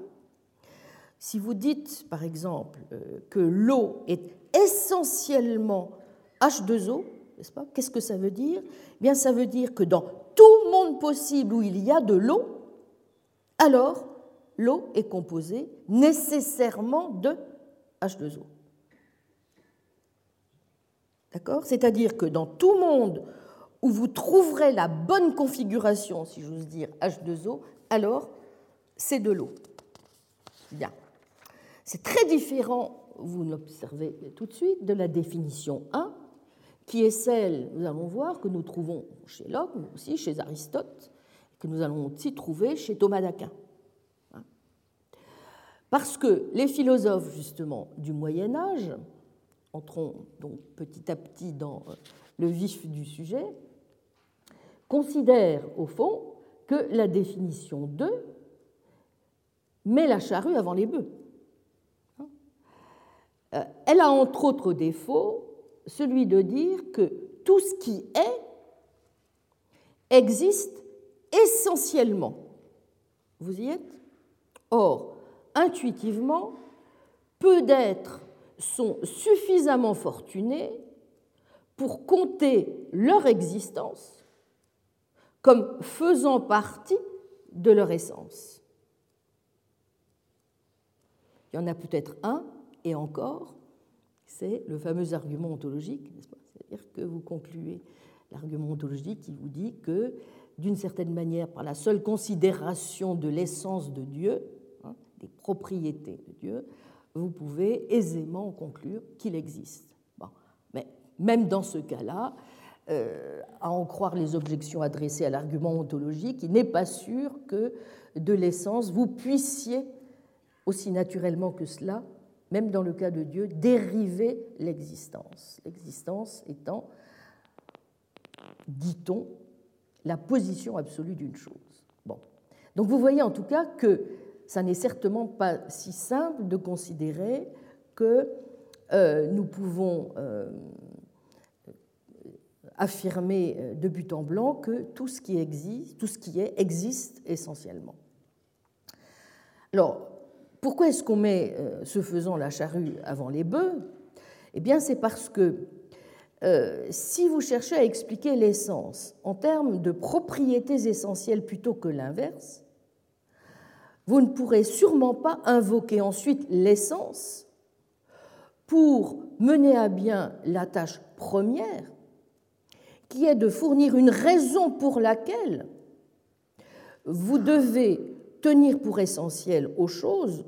Si vous dites, par exemple, euh, que l'eau est essentiellement H2O, n'est-ce pas Qu'est-ce que ça veut dire eh Bien, ça veut dire que dans tout monde possible où il y a de l'eau, alors l'eau est composée nécessairement de H2O. D'accord C'est-à-dire que dans tout monde où vous trouverez la bonne configuration, si j'ose dire, H2O, alors c'est de l'eau. Bien. C'est très différent, vous l'observez tout de suite, de la définition 1, qui est celle, nous allons voir, que nous trouvons chez Locke, mais aussi chez Aristote, que nous allons aussi trouver chez Thomas d'Aquin. Hein. Parce que les philosophes, justement, du Moyen Âge, entrons donc petit à petit dans le vif du sujet, considère au fond que la définition 2 met la charrue avant les bœufs. Euh, elle a entre autres défauts celui de dire que tout ce qui est existe essentiellement. Vous y êtes? Or, intuitivement, peu d'êtres sont suffisamment fortunés pour compter leur existence comme faisant partie de leur essence. Il y en a peut-être un, et encore, c'est le fameux argument ontologique, n'est-ce pas? C'est-à-dire que vous concluez l'argument ontologique qui vous dit que, d'une certaine manière, par la seule considération de l'essence de Dieu, hein, des propriétés de Dieu, vous pouvez aisément conclure qu'il existe. Mais même dans ce cas-là, euh, à en croire les objections adressées à l'argument ontologique, il n'est pas sûr que de l'essence vous puissiez, aussi naturellement que cela, même dans le cas de Dieu, dériver l'existence. L'existence étant, dit-on, la position absolue d'une chose. Bon. Donc vous voyez en tout cas que ça n'est certainement pas si simple de considérer que euh, nous pouvons euh, affirmer euh, de but en blanc que tout ce qui existe, tout ce qui est, existe essentiellement. Alors, pourquoi est-ce qu'on met, euh, ce faisant, la charrue avant les bœufs? Eh bien, c'est parce que euh, si vous cherchez à expliquer l'essence en termes de propriétés essentielles plutôt que l'inverse, vous ne pourrez sûrement pas invoquer ensuite l'essence pour mener à bien la tâche première qui est de fournir une raison pour laquelle vous devez tenir pour essentiel aux choses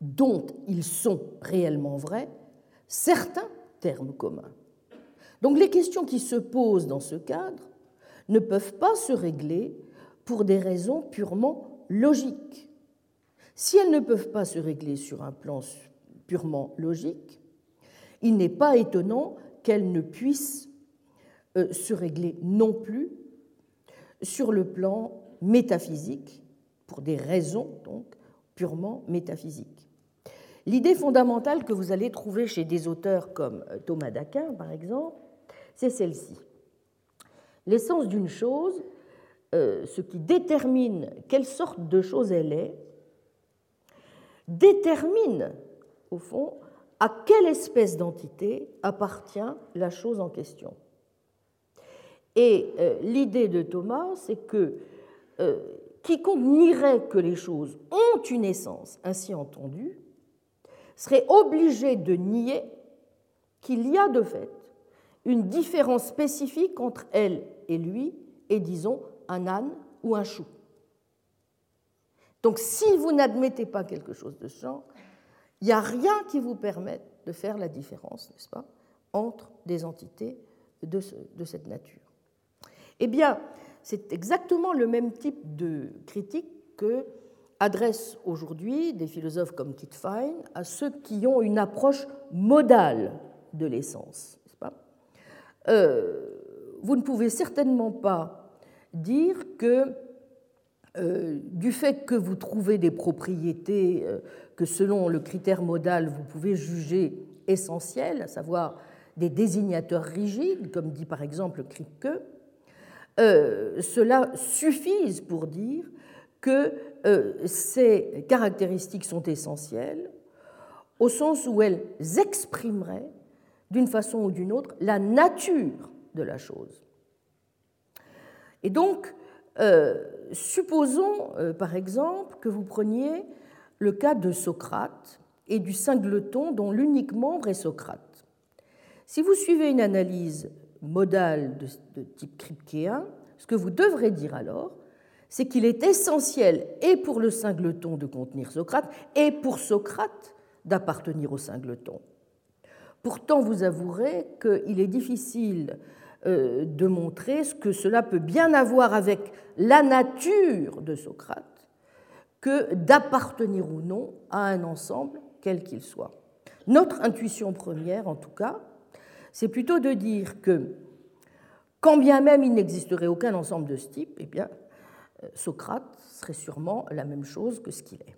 dont ils sont réellement vrais certains termes communs. Donc les questions qui se posent dans ce cadre ne peuvent pas se régler pour des raisons purement logiques. Si elles ne peuvent pas se régler sur un plan purement logique, il n'est pas étonnant qu'elles ne puissent euh, se régler non plus sur le plan métaphysique, pour des raisons donc purement métaphysiques. L'idée fondamentale que vous allez trouver chez des auteurs comme euh, Thomas d'Aquin, par exemple, c'est celle-ci. L'essence d'une chose, euh, ce qui détermine quelle sorte de chose elle est, détermine, au fond, à quelle espèce d'entité appartient la chose en question. Et euh, l'idée de Thomas, c'est que quiconque nierait que les choses ont une essence ainsi entendue serait obligé de nier qu'il y a de fait une différence spécifique entre elle et lui, et disons un âne ou un chou. Donc si vous n'admettez pas quelque chose de ce genre, il n'y a rien qui vous permette de faire la différence, n'est-ce pas, entre des entités de, de cette nature. Eh bien, c'est exactement le même type de critique que adressent aujourd'hui des philosophes comme Kit Fine à ceux qui ont une approche modale de l'essence. vous ne pouvez certainement pas dire que du fait que vous trouvez des propriétés que selon le critère modal vous pouvez juger essentielles, à savoir des désignateurs rigides, comme dit par exemple Kripke, euh, cela suffise pour dire que euh, ces caractéristiques sont essentielles au sens où elles exprimeraient d'une façon ou d'une autre la nature de la chose. Et donc, euh, supposons par exemple que vous preniez le cas de Socrate et du singleton dont l'unique membre est Socrate. Si vous suivez une analyse modale de, type kripkéen, ce que vous devrez dire alors, c'est qu'il est essentiel et pour le singleton de contenir Socrate et pour Socrate d'appartenir au singleton. Pourtant, vous avouerez qu'il est difficile euh, de montrer ce que cela peut bien avoir avec la nature de Socrate que d'appartenir ou non à un ensemble quel qu'il soit. Notre intuition première, en tout cas, c'est plutôt de dire que, quand bien même il n'existerait aucun ensemble de ce type, eh bien, Socrate serait sûrement la même chose que ce qu'il est.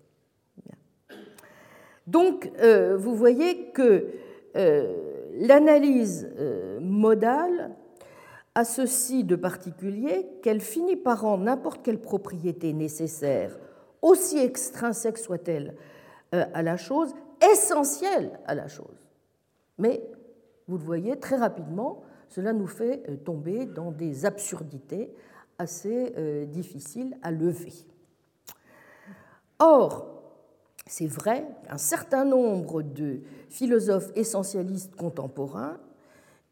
Donc, euh, vous voyez que euh, l'analyse modale a ceci de particulier qu'elle finit par rendre n'importe quelle propriété nécessaire, aussi extrinsèque soit-elle à la chose, essentielle à la chose. Mais vous le voyez, très rapidement, cela nous fait euh, tomber dans des absurdités assez euh, difficiles à lever. Or, c'est vrai qu'un certain nombre de philosophes essentialistes contemporains,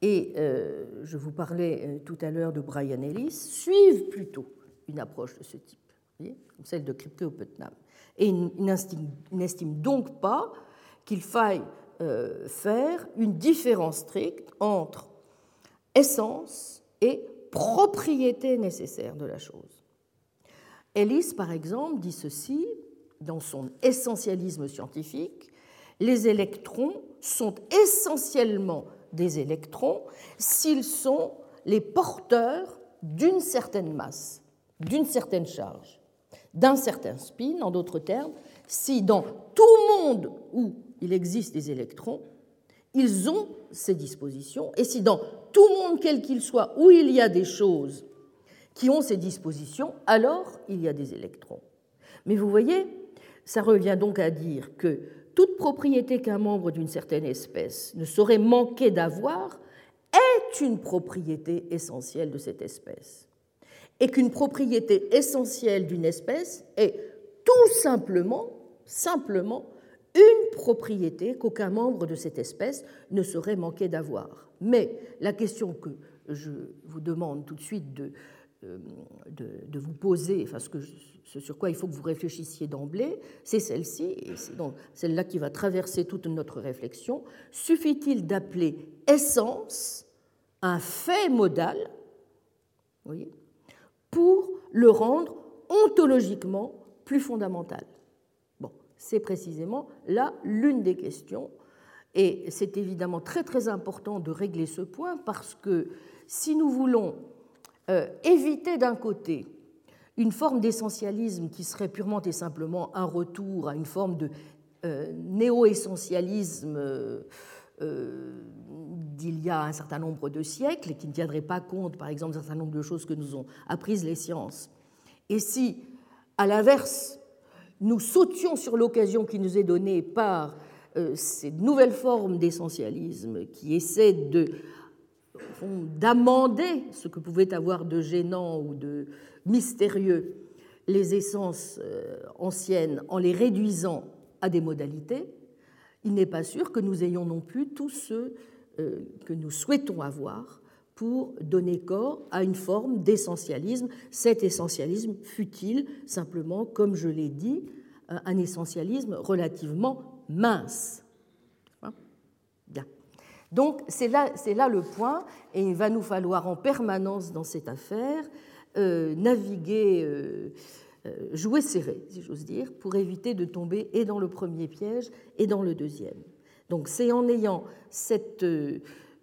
et euh, je vous parlais tout à l'heure de Brian Ellis, suivent plutôt une approche de ce type, comme celle de ou Putnam, et n'estiment donc pas qu'il faille euh, faire une différence stricte entre essence et propriété nécessaire de la chose. Ellis, par exemple, dit ceci dans son essentialisme scientifique, les électrons sont essentiellement des électrons s'ils sont les porteurs d'une certaine masse, d'une certaine charge, d'un certain spin, en d'autres termes, si dans tout monde où il existe des électrons, ils ont ces dispositions, et si dans tout monde, quel qu'il soit, où il y a des choses qui ont ces dispositions, alors il y a des électrons. Mais vous voyez, ça revient donc à dire que toute propriété qu'un membre d'une certaine espèce ne saurait manquer d'avoir est une propriété essentielle de cette espèce. Et qu'une propriété essentielle d'une espèce est tout simplement, simplement, une propriété qu'aucun membre de cette espèce ne saurait manquer d'avoir. Mais la question que je vous demande tout de suite de, euh, de, vous poser, enfin ce, que, ce sur quoi il faut que vous réfléchissiez d'emblée, c'est celle-ci, et donc celle-là qui va traverser toute notre réflexion. Suffit-il d'appeler essence un fait modal voyez, pour le rendre ontologiquement plus fondamental? C'est précisément là l'une des questions. Et c'est évidemment très très important de régler ce point parce que si nous voulons euh, éviter d'un côté une forme d'essentialisme qui serait purement et simplement un retour à une forme de euh, néo-essentialisme euh, d'il y a un certain nombre de siècles et qui ne tiendrait pas compte, par exemple, d'un certain nombre de choses que nous ont apprises les sciences. Et si, à l'inverse, nous sautions sur l'occasion qui nous est donnée par euh, ces nouvelles formes d'essentialisme qui essaient de d'amender ce que pouvait avoir de gênant ou de mystérieux les essences euh, anciennes en les réduisant à des modalités, il n'est pas sûr que nous ayons non plus tout ce euh, que nous souhaitons avoir pour donner corps à une forme d'essentialisme. Cet essentialisme fut-il simplement, comme je l'ai dit, un essentialisme relativement mince? Hein? Donc c'est là, là, le point, et il va nous falloir en permanence dans cette affaire euh, naviguer, euh, euh, jouer serré, si j'ose dire, pour éviter de tomber et dans le premier piège et dans le deuxième. Donc c'est en ayant cette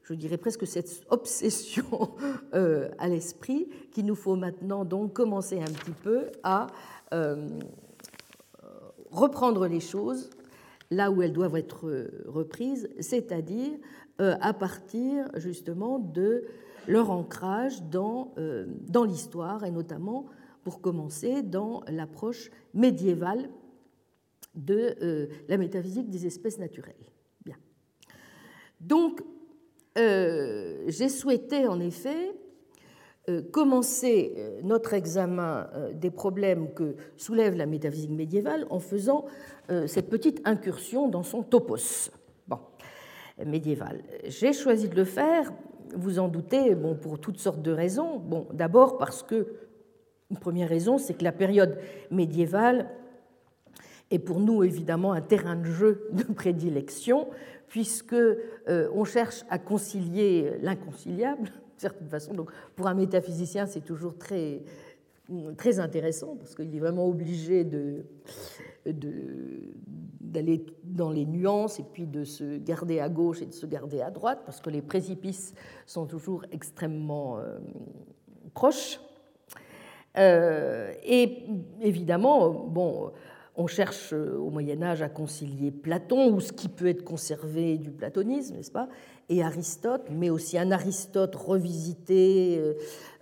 je dirais presque cette obsession à l'esprit qu'il nous faut maintenant donc commencer un petit peu à reprendre les choses là où elles doivent être reprises, c'est-à-dire à partir justement de leur ancrage dans, dans l'histoire et notamment pour commencer, dans l'approche médiévale de euh, la métaphysique des espèces naturelles. Bien. Donc, euh, j'ai souhaité en effet euh, commencer notre examen des problèmes que soulève la métaphysique médiévale en faisant cette petite incursion dans son topos bon, médiéval. J'ai choisi de le faire, vous en doutez, bon, pour toutes sortes de raisons. Bon, D'abord parce que une première raison, c'est que la période médiévale est pour nous évidemment un terrain de jeu de prédilection, puisque euh, on cherche à concilier l'inconciliable, de certaine façon. Donc, pour un métaphysicien, c'est toujours très, très intéressant, parce qu'il est vraiment obligé de, d'aller dans les nuances et puis de se garder à gauche et de se garder à droite, parce que les précipices sont toujours extrêmement euh, proches. Euh, et évidemment, bon, on cherche au Moyen Âge à concilier Platon, ou ce qui peut être conservé du platonisme, n'est-ce pas, et Aristote, mais aussi un Aristote revisité euh,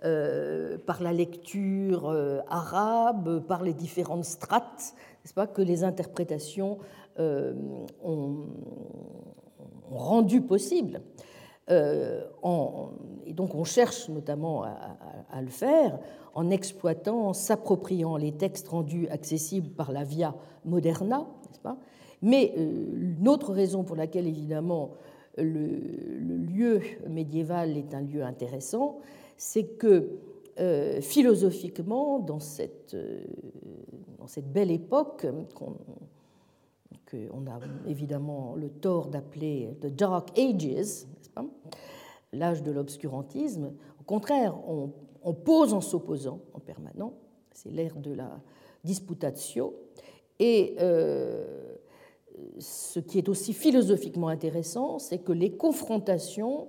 euh, par la lecture arabe, par les différentes strates, n'est-ce pas, que les interprétations ont, rendu possible. Et donc on cherche notamment à le faire en exploitant, en s'appropriant les textes rendus accessibles par la Via Moderna, n'est-ce pas? Mais euh, une autre raison pour laquelle, évidemment, le, lieu médiéval est un lieu intéressant, c'est que euh, philosophiquement, dans cette, euh, dans cette belle époque qu'on qu'on a évidemment le tort d'appeler the Dark Ages, l'âge de l'obscurantisme, au contraire, on pose en s'opposant en permanent. C'est l'ère de la disputatio. Et euh, ce qui est aussi philosophiquement intéressant, c'est que les confrontations,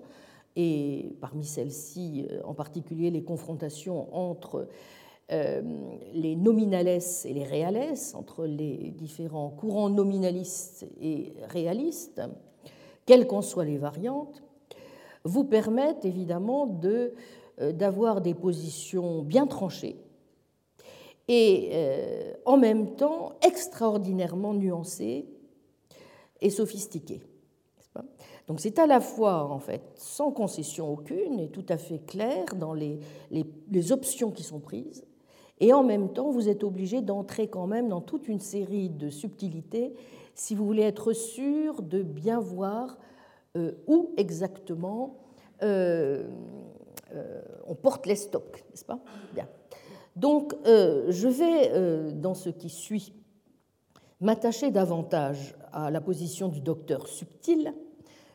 et parmi celles-ci euh, en particulier les confrontations entre euh, les nominales et les reales, entre les différents courants nominalistes et réalistes, quelles qu'en soient les variantes, vous permettent évidemment de euh, d'avoir des positions bien tranchées et euh, en même temps extraordinairement nuancées et sophistiquées. Donc c'est à la fois en fait sans concession aucune et tout à fait clair dans les, les, options qui sont prises, et en même temps vous êtes obligé d'entrer quand même dans toute une série de subtilités si vous voulez être sûr de bien voir où exactement euh, on porte les stocks, n'est-ce pas? Bien. Donc, euh, je vais, euh, dans ce qui suit, m'attacher davantage à la position du docteur subtil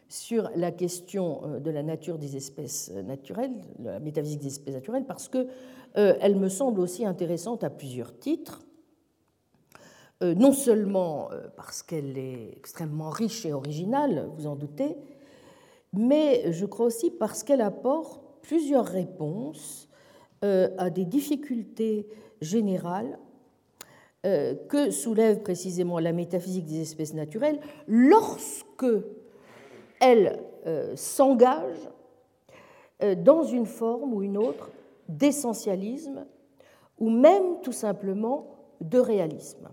sur la question de la nature des espèces naturelles, la métaphysique des espèces naturelles, parce que elle me semble aussi intéressante à plusieurs titres. Non seulement parce qu'elle est extrêmement riche et originale, vous en doutez, mais je crois aussi parce qu'elle apporte plusieurs réponses euh, à des difficultés générales euh, que soulève précisément la métaphysique des espèces naturelles lorsque elle euh, s'engage dans une forme ou une autre d'essentialisme ou même tout simplement de réalisme.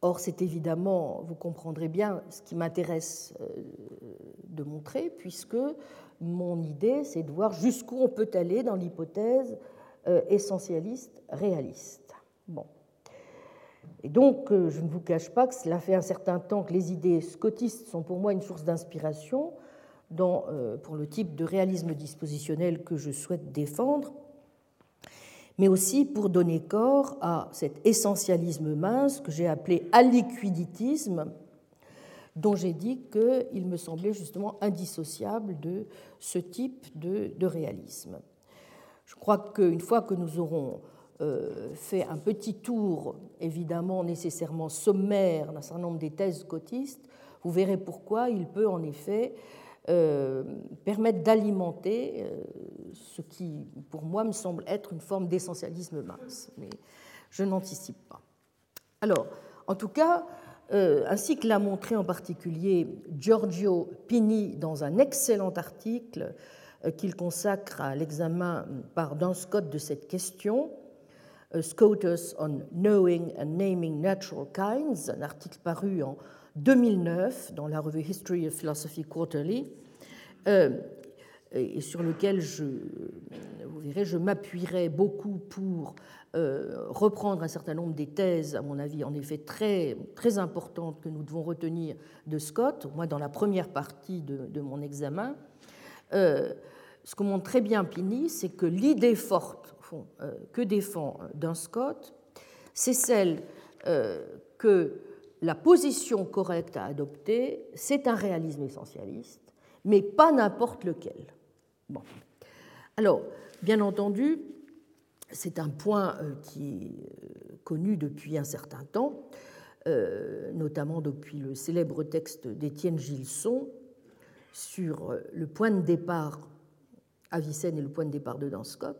Or, c'est évidemment, vous comprendrez bien, ce qui m'intéresse de montrer, puisque mon idée, c'est de voir jusqu'où on peut aller dans l'hypothèse euh, essentialiste réaliste. Bon. Et donc, euh, je ne vous cache pas que cela fait un certain temps que les idées scottistes sont pour moi une source d'inspiration euh, pour le type de réalisme dispositionnel que je souhaite défendre, mais aussi pour donner corps à cet essentialisme mince que j'ai appelé aliquiditisme, dont j'ai dit qu'il me semblait justement indissociable de ce type de, réalisme. Je crois qu'une fois que nous aurons euh, fait un petit tour, évidemment nécessairement sommaire, d'un certain nombre des thèses scotistes, vous verrez pourquoi il peut en effet permettent d'alimenter ce qui, pour moi, me semble être une forme d'essentialisme mince. Mais je n'anticipe pas. Alors, en tout cas, ainsi que l'a montré en particulier Giorgio Pini dans un excellent article qu'il consacre à l'examen par Dan Scott de cette question, Scotus on Knowing and Naming Natural Kinds, un article paru en 2009 dans la revue History of Philosophy Quarterly, euh, et sur lequel je, vous verrez, je m'appuierai beaucoup pour euh, reprendre un certain nombre des thèses, à mon avis, en effet très, très importantes que nous devons retenir de Scott, au moins dans la première partie de, mon examen. Euh, ce que montre très bien Pliny, c'est que l'idée forte que défend Duns Scott, c'est celle que la position correcte à adopter, c'est un réalisme essentialiste, mais pas n'importe lequel. Bon. Alors, bien entendu, c'est un point qui est connu depuis un certain temps, notamment depuis le célèbre texte d'Étienne Gilson sur le point de départ Avicenne et le point de départ de Scott.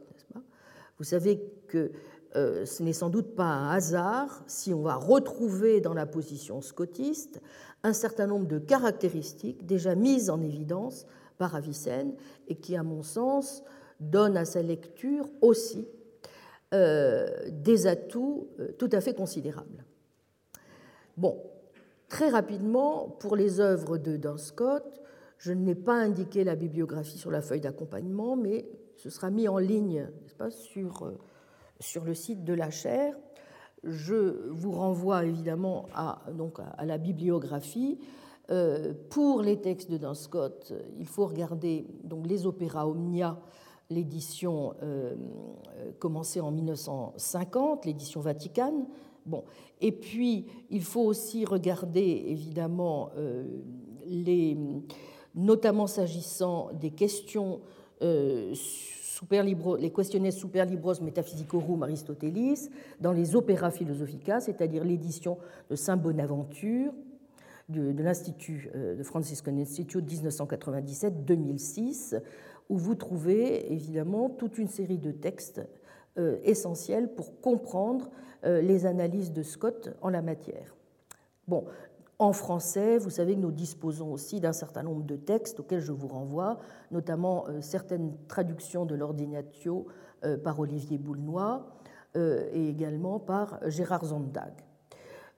Vous savez que euh, ce n'est sans doute pas un hasard si on va retrouver dans la position scotiste un certain nombre de caractéristiques déjà mises en évidence par Avicenne et qui, à mon sens, donnent à sa lecture aussi euh, des atouts euh, tout à fait considérables. Bon, très rapidement, pour les œuvres de Duns Scott, je n'ai pas indiqué la bibliographie sur la feuille d'accompagnement, mais ce sera mis en ligne sur, sur le site de la chaire. Je vous renvoie évidemment à, donc, à la bibliographie. Euh, pour les textes de Duns Scott, il faut regarder donc, les opéras Omnia, l'édition euh, commencée en 1950, l'édition Vaticane. Bon. Et puis, il faut aussi regarder évidemment les, notamment s'agissant des questions euh, super les questionnaires Super Libros Metaphysicorum Aristotelis dans les Opéras Philosophica, c'est-à-dire l'édition de Saint Bonaventure de, l'Institut euh, de Franciscan Institute 1997-2006, où vous trouvez évidemment toute une série de textes euh, essentiels pour comprendre les analyses de Scott en la matière. Bon, en français, vous savez que nous disposons aussi d'un certain nombre de textes auxquels je vous renvoie, notamment euh, certaines traductions de l'Ordinatio euh, par Olivier Boulnois euh, et également par Gérard Zondag.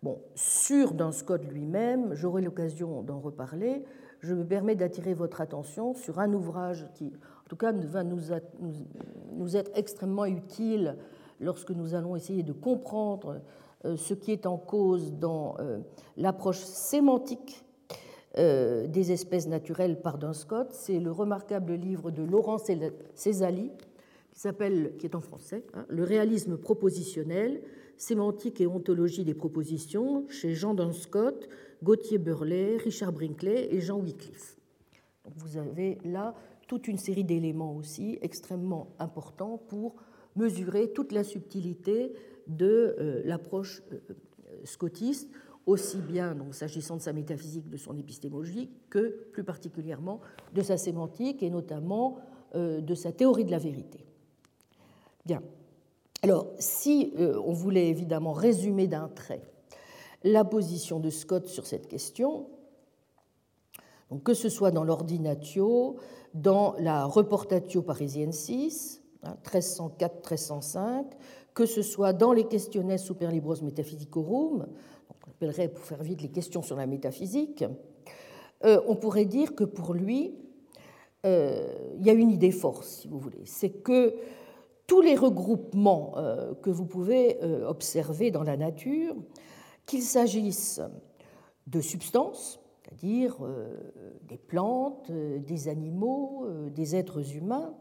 Bon, sur Dans Scott lui-même, j'aurai l'occasion d'en reparler. Je me permets d'attirer votre attention sur un ouvrage qui, en tout cas, va nous, nous être extrêmement utile lorsque nous allons essayer de comprendre ce qui est en cause dans euh, l'approche sémantique euh, des espèces naturelles par Duns Scott, c'est le remarquable livre de Laurent Césali, qui s'appelle, qui est en français, hein, Le réalisme propositionnel, sémantique et ontologie des propositions, chez Jean Duns Scott, Gauthier Burlet, Richard Brinkley et Jean Wycliffe. vous avez là toute une série d'éléments aussi extrêmement importants pour mesurer toute la subtilité de euh, l'approche euh, scotiste, aussi bien s'agissant de sa métaphysique, de son épistémologie, que plus particulièrement de sa sémantique et notamment euh, de sa théorie de la vérité. Bien. Alors, si on voulait évidemment résumer d'un trait la position de Scott sur cette question, que ce soit dans l'Ordinatio, dans la Reportatio Parisiensis, 1304-1305, hein, que ce soit dans les questionnaires Super Libros Metaphysicorum, on appellerait pour faire vite les questions sur la métaphysique, euh, on pourrait dire que pour lui, euh, il y a une idée force, si vous voulez. C'est que tous les regroupements euh, que vous pouvez observer dans la nature, qu'il s'agisse de substances, c'est-à-dire des plantes, des animaux, des êtres humains,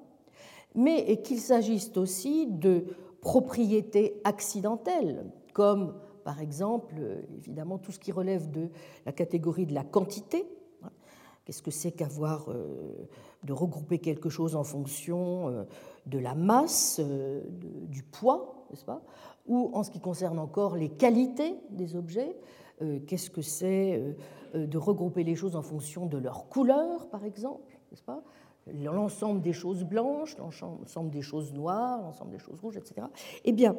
mais qu'il s'agisse aussi de propriétés accidentelles, comme par exemple, évidemment, tout ce qui relève de la catégorie de la quantité. Qu'est-ce que c'est qu'avoir euh, de regrouper quelque chose en fonction euh, de la masse, euh, du poids, n'est-ce pas? Ou en ce qui concerne encore les qualités des objets, qu'est-ce que c'est de regrouper les choses en fonction de leur couleur, par exemple, n'est-ce pas? L'ensemble des choses blanches, l'ensemble des choses noires, l'ensemble des choses rouges, etc. Eh bien,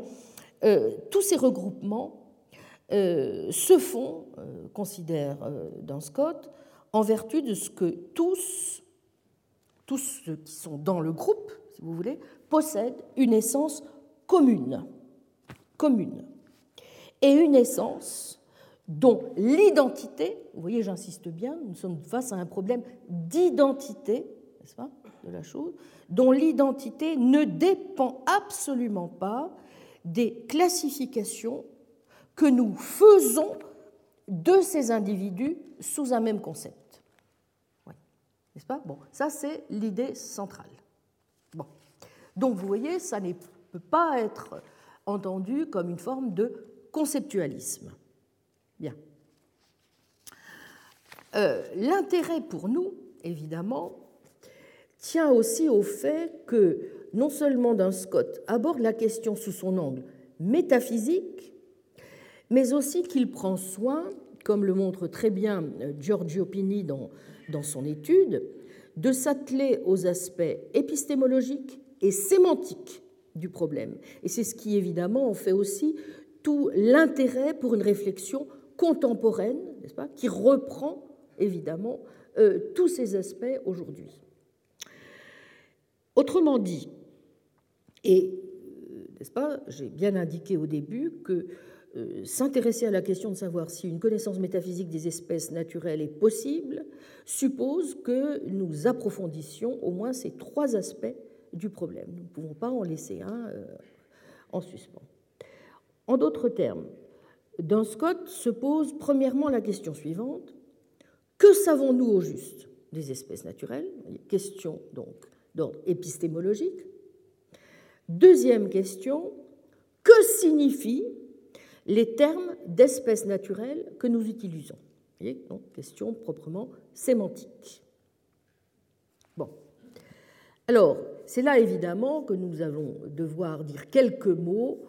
tous ces regroupements se font, considère dans Scott, en vertu de ce que tous, tous ceux qui sont dans le groupe, si vous voulez, possèdent une essence commune, commune, et une essence dont l'identité, vous voyez, j'insiste bien, nous sommes face à un problème d'identité, n'est-ce pas, de la chose, dont l'identité ne dépend absolument pas des classifications que nous faisons de ces individus sous un même concept. N'est-ce pas? Bon, ça c'est l'idée centrale. Bon. Donc vous voyez, ça ne peut pas être entendu comme une forme de conceptualisme. Bien. Euh, l'intérêt pour nous, évidemment, tient aussi au fait que non seulement Duns Scott aborde la question sous son angle métaphysique, mais aussi qu'il prend soin, comme le montre très bien euh, Giorgio Pini dans dans son étude de s'atteler aux aspects épistémologiques et sémantiques du problème. Et c'est ce qui, évidemment, en fait aussi tout l'intérêt pour une réflexion contemporaine, n'est-ce pas, qui reprend, évidemment, euh, tous ces aspects aujourd'hui. Autrement dit, et, euh, n'est-ce pas, j'ai bien indiqué au début que euh, s'intéresser à la question de savoir si une connaissance métaphysique des espèces naturelles est possible suppose que nous approfondissions au moins ces trois aspects du problème. Nous ne pouvons pas en laisser un euh, en suspens. En d'autres termes, dans Scott se pose premièrement la question suivante que savons-nous au juste des espèces naturelles? Question donc d'ordre épistémologique. Deuxième question que signifie les termes d'espèces naturelles que nous utilisons? Donc, question proprement sémantique. Bon. Alors, c'est là évidemment que nous allons devoir dire quelques mots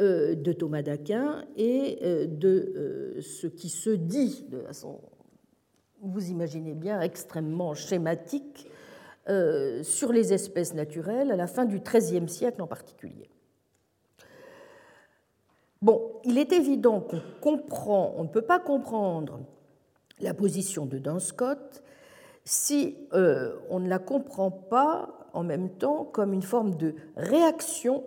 euh, de Thomas d'Aquin et euh, de euh, ce qui se dit de façon, vous imaginez bien, extrêmement schématique sur les espèces naturelles à la fin du XIIIe siècle en particulier. Bon, il est évident qu'on comprend, on ne peut pas comprendre la position de Dan Scott si euh, on ne la comprend pas en même temps comme une forme de réaction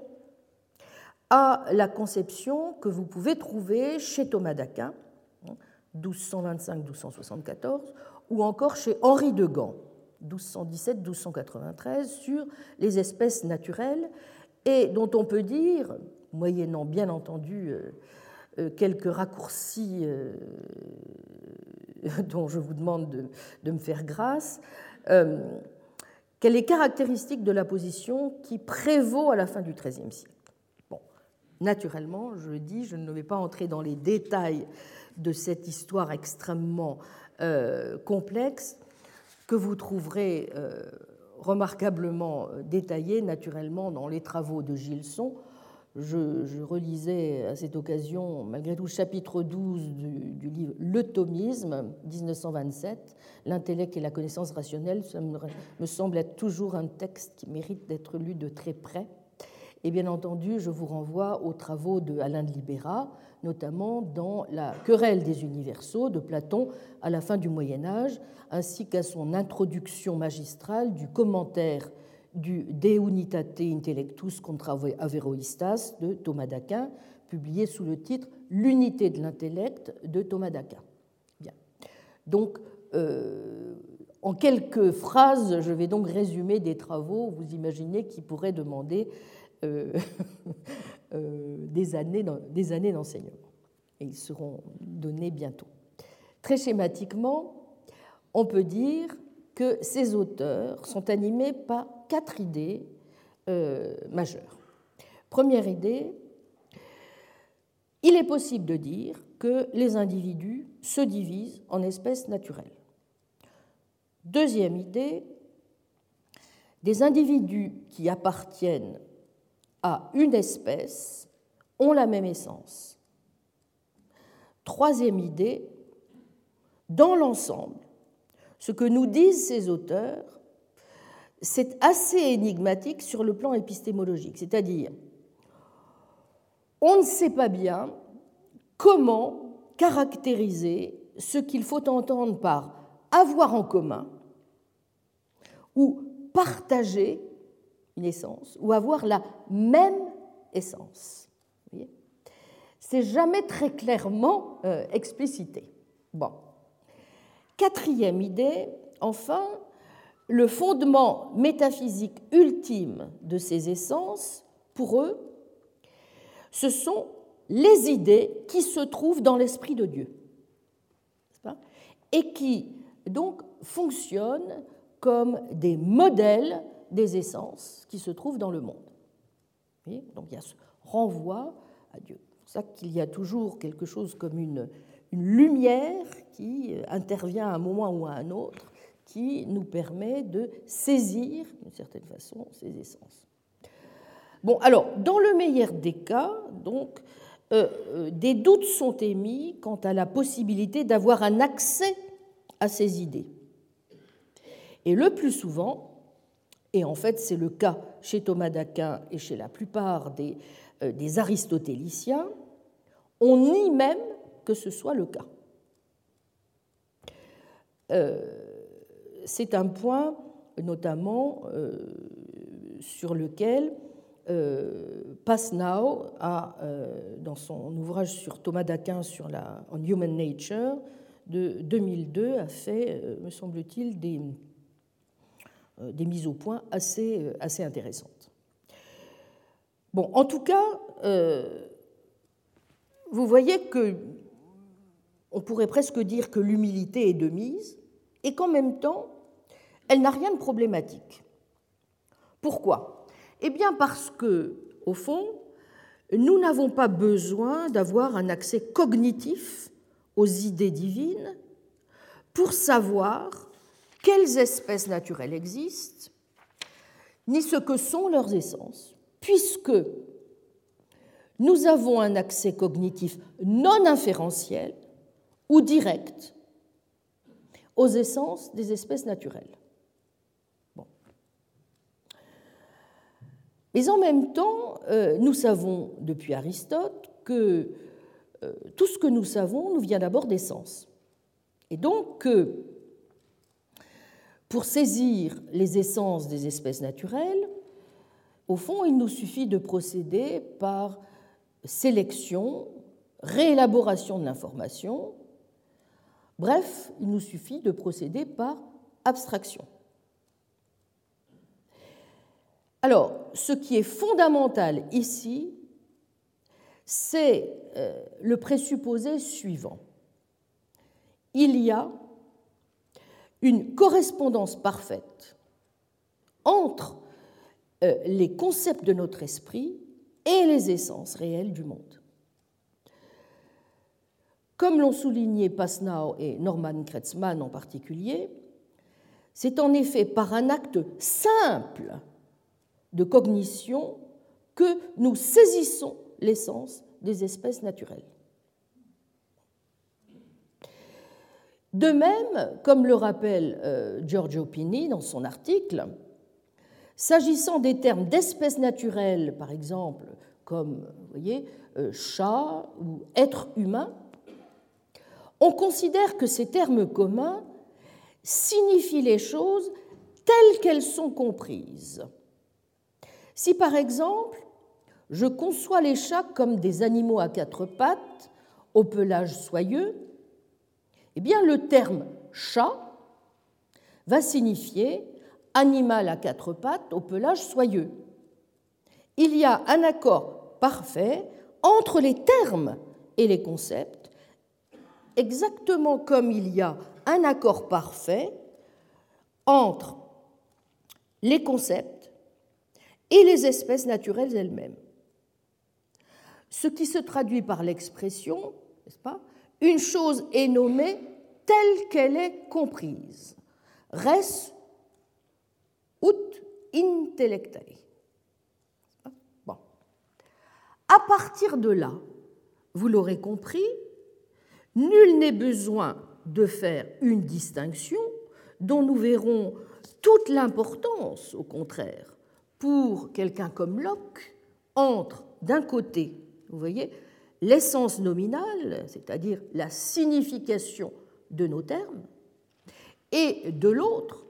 à la conception que vous pouvez trouver chez Thomas d'Aquin, 1225-1274, ou encore chez Henri de Gand, 1217-1293, sur les espèces naturelles, et dont on peut dire, moyennant bien entendu euh, euh, quelques raccourcis euh, dont je vous demande de, me faire grâce, quelle est caractéristique de la position qui prévaut à la fin du XIIIe siècle. Bon, naturellement, je le dis, je ne vais pas entrer dans les détails de cette histoire extrêmement complexe que vous trouverez remarquablement détaillée naturellement dans les travaux de Gilson je, relisais à cette occasion, malgré tout, le chapitre 12 du, livre Le thomisme, 1927, L'intellect et la connaissance rationnelle. Ça me, semble être toujours un texte qui mérite d'être lu de très près. Et bien entendu, je vous renvoie aux travaux de Alain de Libéra, notamment dans La querelle des universaux de Platon à la fin du Moyen Âge, ainsi qu'à son introduction magistrale du commentaire du De Unitate Intellectus contra Averroistas de Thomas d'Aquin, publié sous le titre L'unité de l'intellect de Thomas d'Aquin. Bien. Donc, euh, en quelques phrases, je vais donc résumer des travaux, vous imaginez, qui pourraient demander euh, des années d'enseignement. Et ils seront donnés bientôt. Très schématiquement, on peut dire que ces auteurs sont animés par quatre idées euh, majeures. Première idée, il est possible de dire que les individus se divisent en espèces naturelles. Deuxième idée, des individus qui appartiennent une espèce ont la même essence. Troisième idée, dans l'ensemble, ce que nous disent ces auteurs, c'est assez énigmatique sur le plan épistémologique, c'est-à-dire on ne sait pas bien comment caractériser ce qu'il faut entendre par avoir en commun ou partager une essence ou avoir la même essence. C'est jamais très clairement euh, explicité. Bon. Quatrième idée, enfin, le fondement métaphysique ultime de ces essences, pour eux, ce sont les idées qui se trouvent dans l'esprit de Dieu et qui donc fonctionnent comme des modèles des essences qui se trouvent dans le monde. Donc il y a ce renvoi à Dieu. C'est pour ça qu'il y a toujours quelque chose comme une, lumière qui intervient à un moment ou à un autre, qui nous permet de saisir, d'une certaine façon, ces essences. Bon, alors, dans le meilleur des cas, donc, euh, euh, des doutes sont émis quant à la possibilité d'avoir un accès à ces idées. Et le plus souvent, et en fait c'est le cas chez Thomas d'Aquin et chez la plupart des, euh, aristotéliciens, on nie même que ce soit le cas. c'est un point notamment sur lequel euh, a, euh, dans son ouvrage sur Thomas d'Aquin sur la on Human Nature de 2002, a fait, euh, me semble-t-il, des, des mises au point assez, assez intéressantes. Bon, en tout cas, vous voyez que on pourrait presque dire que l'humilité est de mise et qu'en même temps, elle n'a rien de problématique. Pourquoi? Eh bien parce que, au fond, nous n'avons pas besoin d'avoir un accès cognitif aux idées divines pour savoir quelles espèces naturelles existent, ni ce que sont leurs essences, puisque nous avons un accès cognitif non inférentiel ou direct aux essences des espèces naturelles. Mais en même temps, euh, nous savons depuis Aristote que euh, tout ce que nous savons nous vient d'abord des sens. Et donc, pour saisir les essences des espèces naturelles, au fond, il nous suffit de procéder par sélection, réélaboration de l'information, bref, il nous suffit de procéder par abstraction. Alors, ce qui est fondamental ici, c'est euh, le présupposé suivant. Il y a une correspondance parfaite entre euh, les concepts de notre esprit et les essences réelles du monde. Comme l'ont souligné Pasnau et Norman Kretzmann en particulier, c'est en effet par un acte simple de cognition que nous saisissons l'essence des espèces naturelles. De même, comme le rappelle euh, Giorgio Pini dans son article, s'agissant des termes d'espèces naturelles, par exemple, comme vous euh, chat ou être humain, on considère que ces termes communs signifient les choses telles qu'elles sont comprises. Si par exemple, je conçois les chats comme des animaux à quatre pattes, au pelage soyeux, eh bien le terme chat va signifier animal à quatre pattes au pelage soyeux. Il y a un accord parfait entre les termes et les concepts, exactement comme il y a un accord parfait entre les concepts et les espèces naturelles elles-mêmes. Ce qui se traduit par l'expression, Une chose est nommée telle qu'elle est comprise. Res ut intellectale. Bon. À partir de là, vous l'aurez compris, nul n'est besoin de faire une distinction dont nous verrons toute l'importance, au contraire, pour quelqu'un comme Locke, entre d'un côté, vous voyez, l'essence nominale, c'est-à-dire la signification de nos termes, et de l'autre,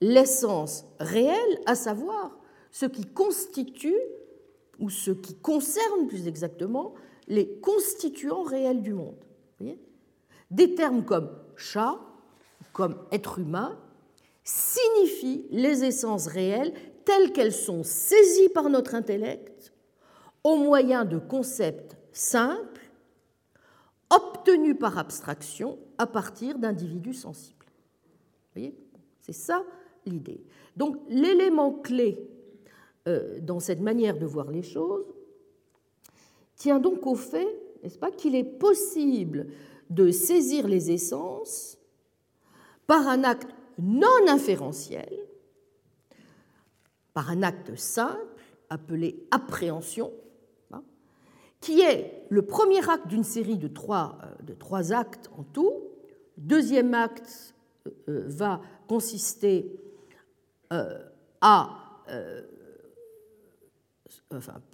l'essence réelle, à savoir ce qui constitue, ou ce qui concerne plus exactement, les constituants réels du monde. Des termes comme chat, comme être humain, signifient les essences réelles telles qu'elles sont saisies par notre intellect au moyen de concepts simples obtenus par abstraction à partir d'individus sensibles. Vous voyez? C'est ça l'idée. Donc l'élément clé euh, dans cette manière de voir les choses tient donc au fait, n'est-ce pas, qu'il est possible de saisir les essences par un acte non inférentiel, par un acte simple appelé appréhension, qui est le premier acte d'une série de trois, euh, de trois actes en tout. Deuxième acte euh, va consister à,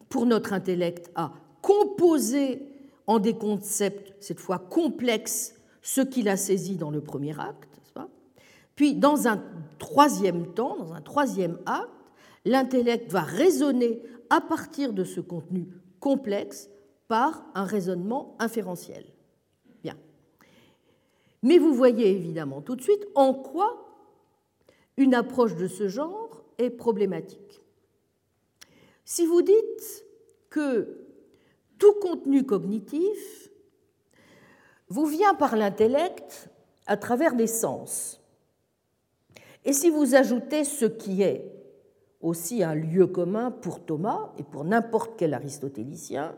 pour notre intellect, à composer en des concepts, cette fois complexes, ce qu'il a saisi dans le premier acte. Puis, dans un troisième temps, dans un troisième acte, l'intellect va raisonner à partir de ce contenu complexe par un raisonnement inférentiel. Bien. Mais vous voyez évidemment tout de suite en quoi une approche de ce genre est problématique. Si vous dites que tout contenu cognitif vous vient par l'intellect à travers des sens. Et si vous ajoutez ce qui est aussi un lieu commun pour Thomas et pour n'importe quel aristotélicien,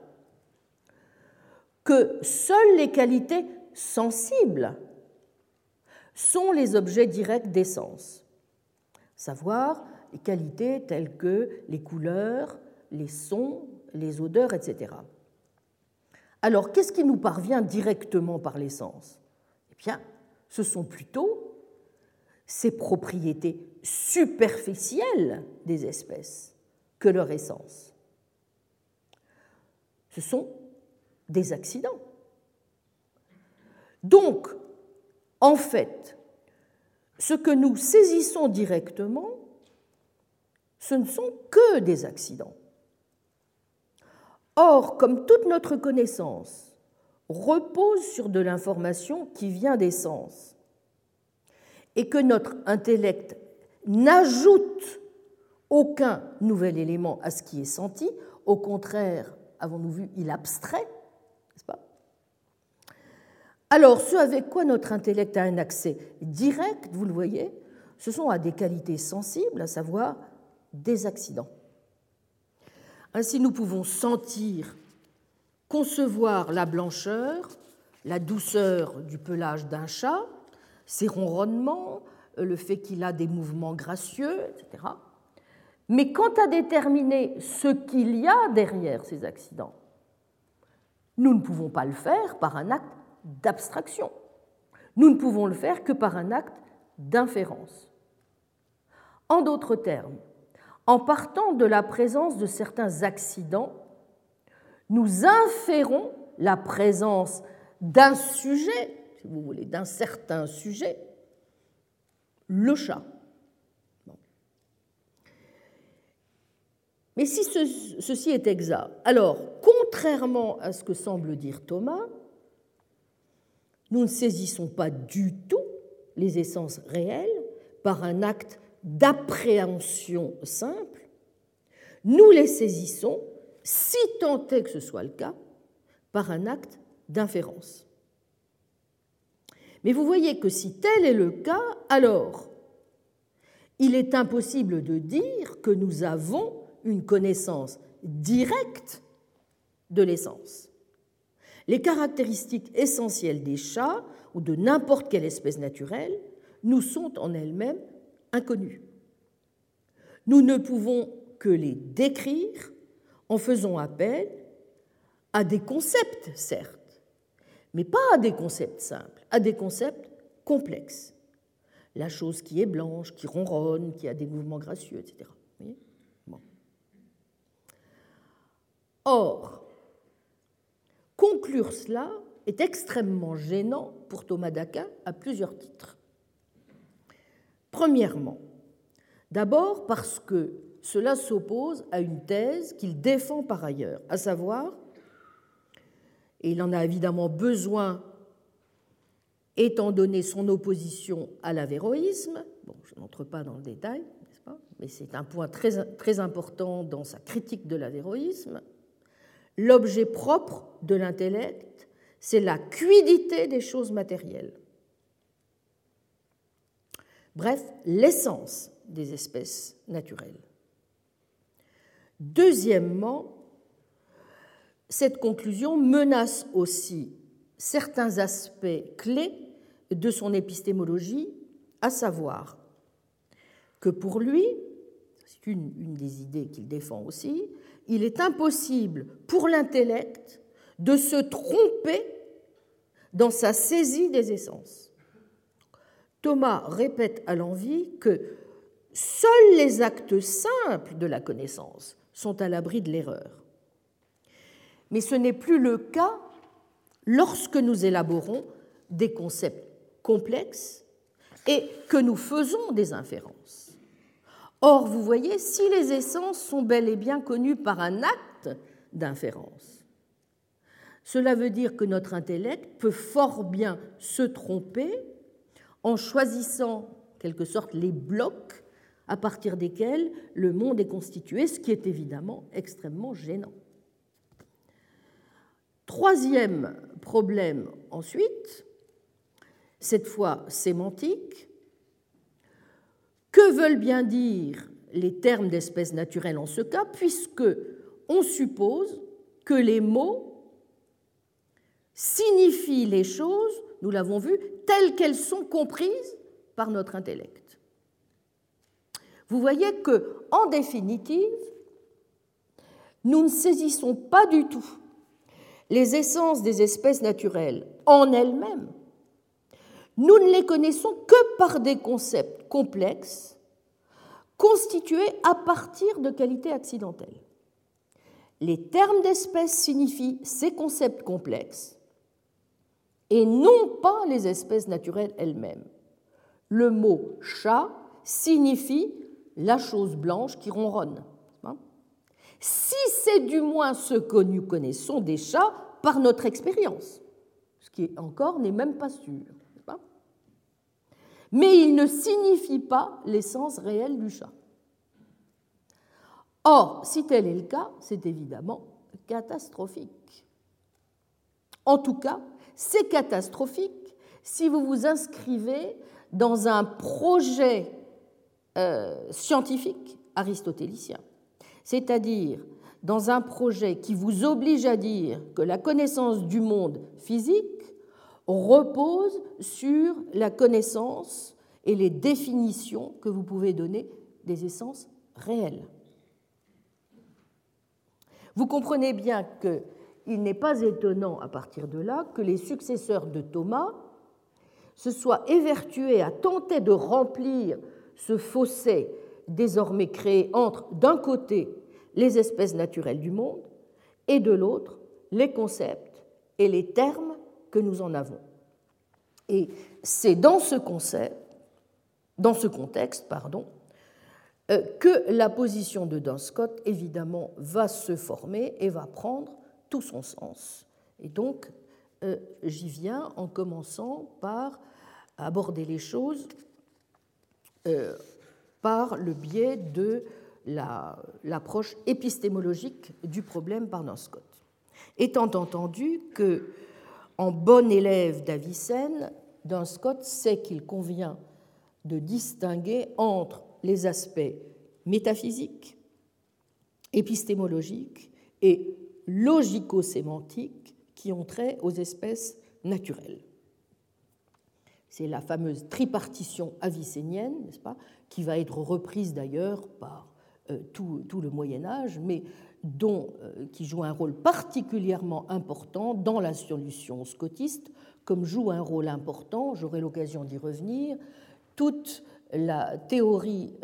que seules les qualités sensibles sont les objets directs des sens, savoir les qualités telles que les couleurs, les sons, les odeurs, etc. Alors, qu'est-ce qui nous parvient directement par l'essence? Eh bien, ce sont plutôt ces propriétés superficielles des espèces que leur essence. Ce sont des accidents. Donc, en fait, ce que nous saisissons directement, ce ne sont que des accidents. Or, comme toute notre connaissance repose sur de l'information qui vient des sens, et que notre intellect n'ajoute aucun nouvel élément à ce qui est senti, au contraire, avons-nous vu, il abstrait, Alors, ce avec quoi notre intellect a un accès direct, vous le voyez, ce sont à des qualités sensibles, à savoir des accidents. Ainsi, nous pouvons sentir, concevoir la blancheur, la douceur du pelage d'un chat, ses ronronnements, le fait qu'il a des mouvements gracieux, etc. Mais quant à déterminer ce qu'il y a derrière ces accidents, nous ne pouvons pas le faire par un acte d'abstraction. Nous ne pouvons le faire que par un acte d'inférence. En d'autres termes, en partant de la présence de certains accidents, nous inférons la présence d'un sujet, si vous voulez, d'un certain sujet, le chat. Mais si ceci est exact, alors, contrairement à ce que semble dire Thomas, nous ne saisissons pas du tout les essences réelles par un acte d'appréhension simple, nous les saisissons, si tant est que ce soit le cas, par un acte d'inférence. Mais vous voyez que si tel est le cas, alors il est impossible de dire que nous avons une connaissance directe de l'essence. Les caractéristiques essentielles des chats ou de n'importe quelle espèce naturelle nous sont en elles-mêmes inconnus. Nous ne pouvons que les décrire en faisant appel à des concepts, certes, mais pas à des concepts simples, à des concepts complexes. La chose qui est blanche, qui ronronne, qui a des mouvements gracieux, etc. Or, conclure cela est extrêmement gênant pour Thomas d'Aquin à plusieurs titres. Premièrement, d'abord parce que cela s'oppose à une thèse qu'il défend par ailleurs, à savoir, et il en a évidemment besoin étant donné son opposition à l'avéroïsme, je n'entre pas dans le détail, mais c'est un point très, très important dans sa critique de l'avéroïsme, L'objet propre de l'intellect, c'est la cuidité des choses matérielles. Bref, l'essence des espèces naturelles. Deuxièmement, cette conclusion menace aussi certains aspects clés de son épistémologie, à savoir que pour lui, une, des idées qu'il défend aussi, il est impossible pour l'intellect de se tromper dans sa saisie des essences. Thomas répète à l'envie que seuls les actes simples de la connaissance sont à l'abri de l'erreur. Mais ce n'est plus le cas lorsque nous élaborons des concepts complexes et que nous faisons des inférences. Or, vous voyez, si les essences sont bel et bien connues par un acte d'inférence, cela veut dire que notre intellect peut fort bien se tromper en choisissant, en quelque sorte, les blocs à partir desquels le monde est constitué, ce qui est évidemment extrêmement gênant. Troisième problème ensuite, cette fois sémantique, que veulent bien dire les termes d'espèces naturelles en ce cas, puisque on suppose que les mots signifient les choses, nous l'avons vu, telles qu'elles sont comprises par notre intellect. Vous voyez que, en définitive, nous ne saisissons pas du tout les essences des espèces naturelles en elles-mêmes, nous ne les connaissons que par des concepts complexes constitués à partir de qualités accidentelles. Les termes d'espèces signifient ces concepts complexes et non pas les espèces naturelles elles-mêmes. Le mot chat signifie la chose blanche qui ronronne. Si c'est du moins ce que nous connaissons des chats par notre expérience, ce qui encore n'est même pas sûr mais il ne signifie pas l'essence réelle du chat. Or, si tel est le cas, c'est évidemment catastrophique. En tout cas, c'est catastrophique si vous vous inscrivez dans un projet euh, scientifique aristotélicien, c'est-à-dire dans un projet qui vous oblige à dire que la connaissance du monde physique repose sur la connaissance et les définitions que vous pouvez donner des essences réelles. Vous comprenez bien qu'il n'est pas étonnant à partir de là que les successeurs de Thomas se soient évertués à tenter de remplir ce fossé désormais créé entre, d'un côté, les espèces naturelles du monde et de l'autre, les concepts et les termes que nous en avons. Et c'est dans ce concept, dans ce contexte, euh, que la position de Don Scott, évidemment, va se former et va prendre tout son sens. Et donc, euh, j'y viens en commençant par aborder les choses euh, par le biais de l'approche épistémologique du problème par Don Scott. Étant entendu que en bon élève d'Avicenne, Duns Scott sait qu'il convient de distinguer entre les aspects métaphysiques, épistémologiques et logico-sémantiques qui ont trait aux espèces naturelles. C'est la fameuse tripartition avicénienne, n'est-ce pas, qui va être reprise d'ailleurs par tout, tout, le Moyen Âge, mais dont, qui joue un rôle particulièrement important dans la solution scotiste, comme joue un rôle important, j'aurai l'occasion d'y revenir, toute la théorie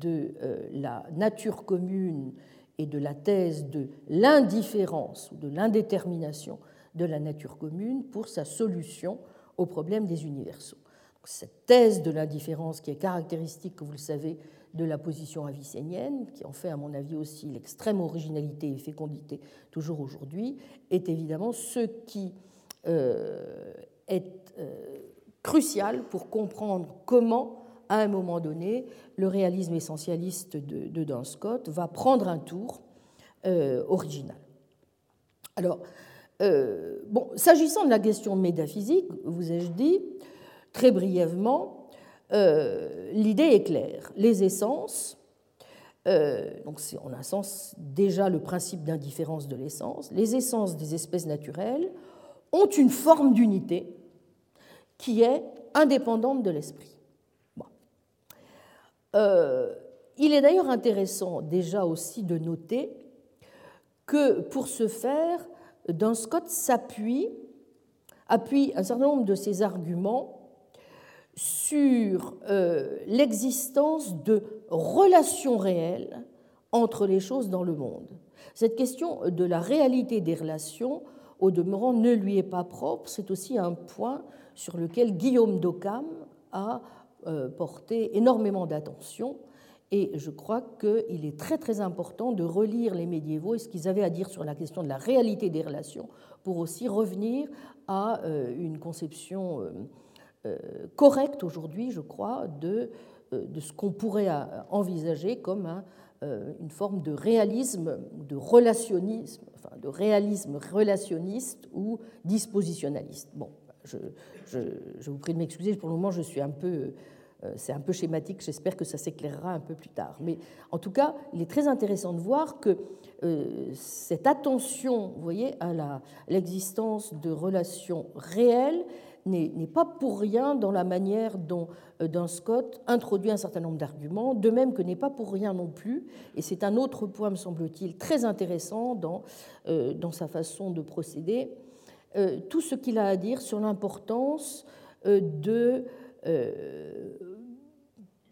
de la nature commune et de la thèse de l'indifférence ou de l'indétermination de la nature commune pour sa solution au problème des universaux. Cette thèse de l'indifférence qui est caractéristique, vous le savez, de la position avicénienne, qui en fait, à mon avis, aussi l'extrême originalité et fécondité toujours aujourd'hui, est évidemment ce qui euh, est euh, crucial pour comprendre comment à un moment donné, le réalisme essentialiste de, de Scott va prendre un tour euh, original. Alors, s'agissant de la question métaphysique, vous ai-je dit, très brièvement, euh, l'idée est claire. Les essences, donc c'est en un sens déjà le principe d'indifférence de l'essence, les essences des espèces naturelles ont une forme d'unité qui est indépendante de l'esprit. Euh, il est d'ailleurs intéressant déjà aussi de noter que pour ce faire, Duns Scott s'appuie appuie un certain nombre de ses arguments sur euh, l'existence de relations réelles entre les choses dans le monde. Cette question de la réalité des relations, au demeurant, ne lui est pas propre. C'est aussi un point sur lequel Guillaume d'Occam a euh, porté énormément d'attention. Et je crois qu'il est très très important de relire les médiévaux et ce qu'ils avaient à dire sur la question de la réalité des relations pour aussi revenir à euh, une conception correcte aujourd'hui, je crois, de, de ce qu'on pourrait envisager comme une forme de réalisme, de relationnisme, enfin de réalisme relationniste ou dispositionnaliste. Bon, je, vous prie de m'excuser, pour le moment je suis un peu euh, c'est un peu schématique, j'espère que ça s'éclairera un peu plus tard. Mais en tout cas, il est très intéressant de voir que euh, cette attention, vous voyez, à l'existence de relations réelles n'est pas pour rien dans la manière dont euh, Scott introduit un certain nombre d'arguments, de même que n'est pas pour rien non plus, et c'est un autre point, me semble-t-il, très intéressant dans, dans sa façon de procéder, tout ce qu'il a à dire sur l'importance de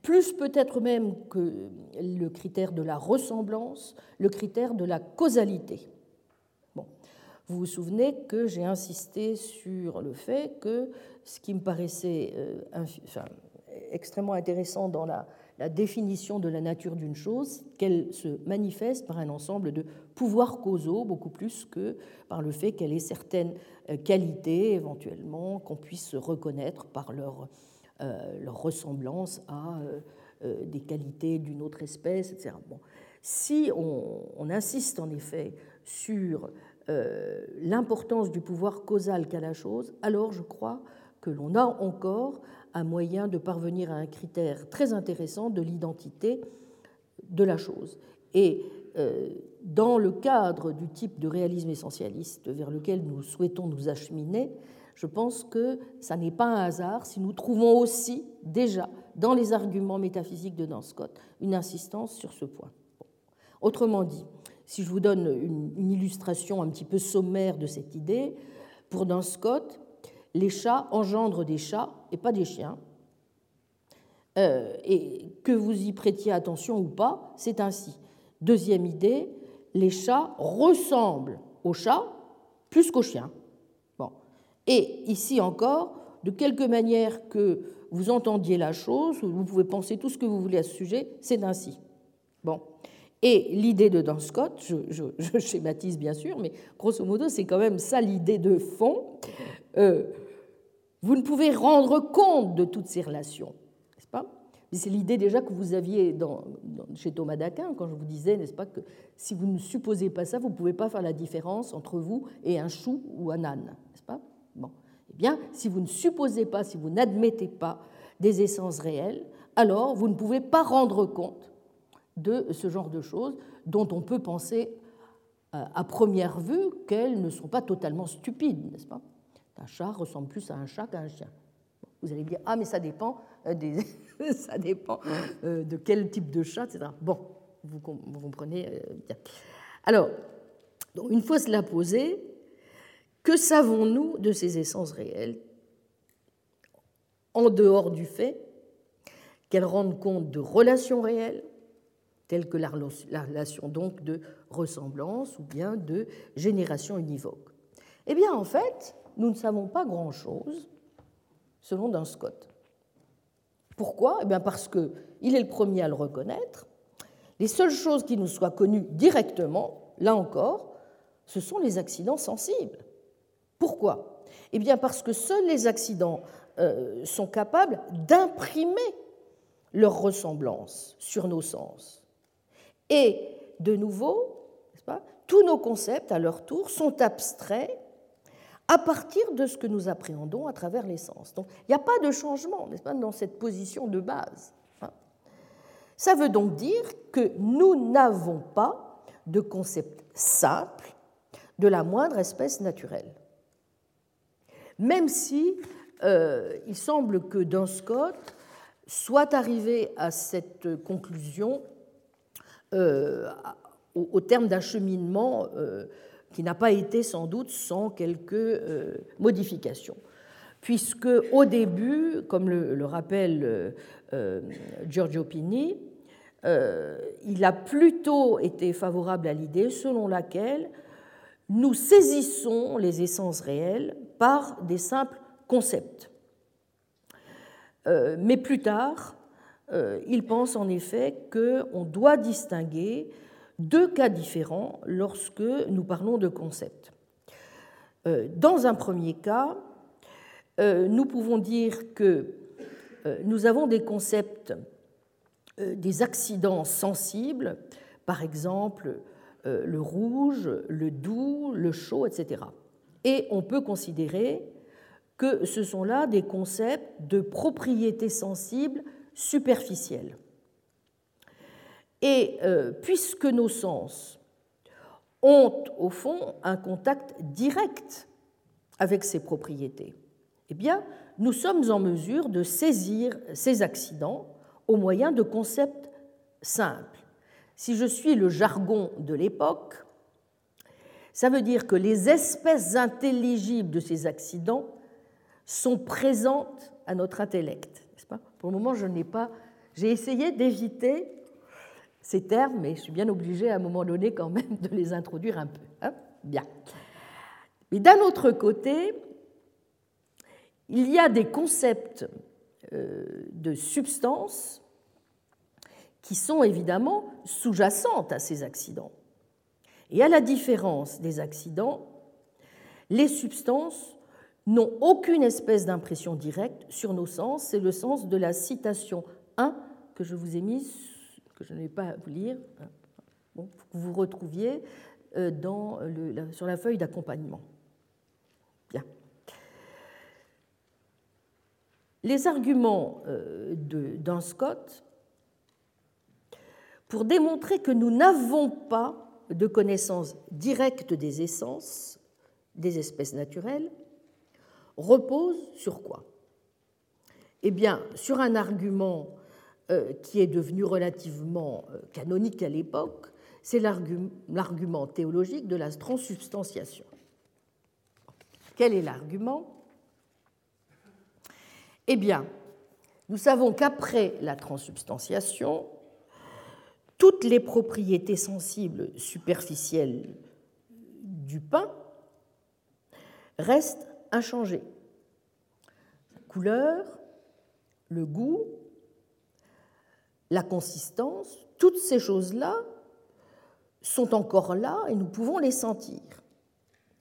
plus peut-être même que le critère de la ressemblance, le critère de la causalité. Vous vous souvenez que j'ai insisté sur le fait que ce qui me paraissait euh, extrêmement intéressant dans la, définition de la nature d'une chose, qu'elle se manifeste par un ensemble de pouvoirs causaux, beaucoup plus que par le fait qu'elle ait certaines euh, qualités, éventuellement, qu'on puisse reconnaître par leur euh, ressemblance à des qualités d'une autre espèce, etc. Si on, insiste en effet sur l'importance du pouvoir causal qu'a la chose, alors je crois que l'on a encore un moyen de parvenir à un critère très intéressant de l'identité de la chose. Et dans le cadre du type de réalisme essentialiste vers lequel nous souhaitons nous acheminer, je pense que ça n'est pas un hasard si nous trouvons aussi déjà dans les arguments métaphysiques de Dan Scott une insistance sur ce point. Autrement dit, si je vous donne une, illustration un petit peu sommaire de cette idée, pour Dan Scott, les chats engendrent des chats et pas des chiens. Euh, et que vous y prêtiez attention ou pas, c'est ainsi. Deuxième idée, les chats ressemblent aux chats plus qu'aux chiens. Et ici encore, de quelque manière que vous entendiez la chose, vous pouvez penser tout ce que vous voulez à ce sujet, c'est ainsi. Bon. Et l'idée de Dan Scott, je, schématise bien sûr, mais grosso modo, c'est quand même ça l'idée de fond. Euh, vous ne pouvez rendre compte de toutes ces relations, n'est-ce pas? C'est l'idée déjà que vous aviez chez Thomas d'Aquin, quand je vous disais, n'est-ce pas, que si vous ne supposez pas ça, vous ne pouvez pas faire la différence entre vous et un chou ou un âne, n'est-ce pas? Eh bien, si vous ne supposez pas, si vous n'admettez pas des essences réelles, alors vous ne pouvez pas rendre compte de ce genre de choses dont on peut penser euh, à première vue qu'elles ne sont pas totalement stupides, n'est-ce pas? Un chat ressemble plus à un chat qu'à un chien. Vous allez dire, ah mais ça dépend, euh, ça dépend euh, de quel type de chat, etc. Bon, vous, comprenez bien. Alors, une fois cela posé, que savons-nous de ces essences réelles? En dehors du fait qu'elles rendent compte de relations réelles, telles que la relation donc de ressemblance ou bien de génération univoque Eh bien, en fait, nous ne savons pas grand-chose selon Duns Scott. Pourquoi? Eh bien parce qu'il est le premier à le reconnaître. Les seules choses qui nous soient connues directement, là encore, ce sont les accidents sensibles. Pourquoi? Eh bien parce que seuls les accidents euh, sont capables d'imprimer leur ressemblance sur nos sens. Et de nouveau, tous nos concepts, à leur tour, sont abstraits à partir de ce que nous appréhendons à travers les sens. Donc il n'y a pas de changement, dans cette position de base. Hein. Ça veut donc dire que nous n'avons pas de concept simple de la moindre espèce naturelle. Même si euh, il semble que Duns Scott soit arrivé à cette conclusion euh, au, terme d'un cheminement euh, qui n'a pas été sans doute sans quelques euh, modifications. Puisque au début, comme le, rappelle Giorgio Pini, il a plutôt été favorable à l'idée selon laquelle nous saisissons les essences réelles par des simples concepts. Mais plus tard, il pense en effet qu'on doit distinguer deux cas différents lorsque nous parlons de concepts. Euh, dans un premier cas, nous pouvons dire que nous avons des concepts, des accidents sensibles, par exemple le rouge, le doux, le chaud, etc. Et on peut considérer que ce sont là des concepts de propriétés sensibles superficielles. Et euh, puisque nos sens ont au fond un contact direct avec ces propriétés, eh nous sommes en mesure de saisir ces accidents au moyen de concepts simples. Si je suis le jargon de l'époque, ça veut dire que les espèces intelligibles de ces accidents sont présentes à notre intellect. Pour le moment, je n'ai pas. J'ai essayé d'éviter ces termes, mais je suis bien obligée à un moment donné quand même de les introduire un peu. Hein bien. Mais d'un autre côté, il y a des concepts euh, de substance qui sont évidemment sous-jacentes à ces accidents. Et à la différence des accidents, les substances n'ont aucune espèce d'impression directe sur nos sens. C'est le sens de la citation 1 que je vous ai mise, que je ne vais pas vous lire, hein, que vous retrouviez euh, sur la feuille d'accompagnement. Bien. Les arguments euh, d'un Scott pour démontrer que nous n'avons pas de connaissance directe des essences des espèces naturelles repose sur quoi? Eh bien, sur un argument euh, qui est devenu relativement euh, canonique à l'époque, c'est l'argument théologique de la transsubstantiation. Quel est l'argument? Eh bien, nous savons qu'après la transsubstantiation, toutes les propriétés sensibles superficielles du pain restent inchangé. La couleur, le goût, la consistance, toutes ces choses-là sont encore là et nous pouvons les sentir.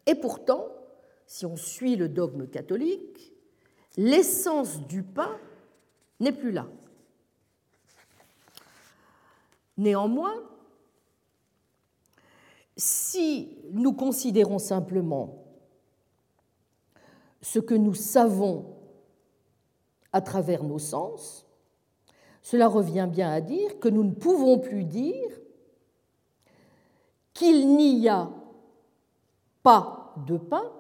Et pourtant, si on suit le dogme catholique, l'essence du pain n'est plus là. Néanmoins, si nous considérons simplement ce que nous savons à travers nos sens, cela revient bien à dire que nous ne pouvons plus dire qu'il n'y a pas de pain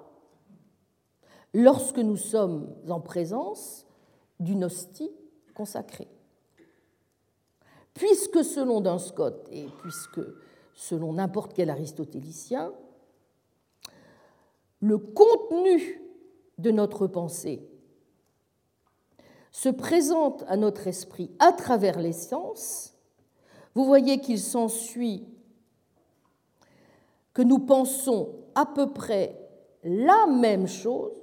lorsque nous sommes en présence d'une hostie consacrée. puisque selon Duns Scott et puisque selon n'importe quel aristotélicien, le contenu de notre pensée se présente à notre esprit à travers les sens, vous voyez qu'il s'ensuit que nous pensons à peu près la même chose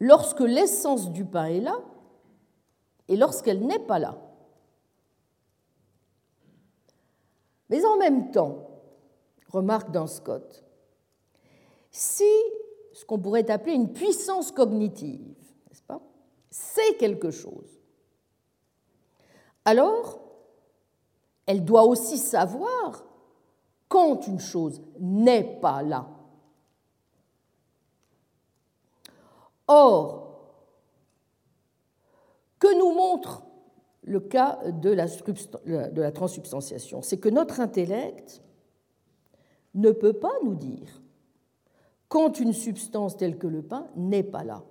lorsque l'essence du pain est là et lorsqu'elle n'est pas là. Mais en même temps, remarque dans Scott, si ce qu'on pourrait appeler une puissance cognitive, n'est-ce pas, c'est quelque chose, alors elle doit aussi savoir quand une chose n'est pas là. Or, que nous montre le cas de la, de transsubstantiation C'est que notre intellect ne peut pas nous dire quand une substance telle que le pain n'est pas là.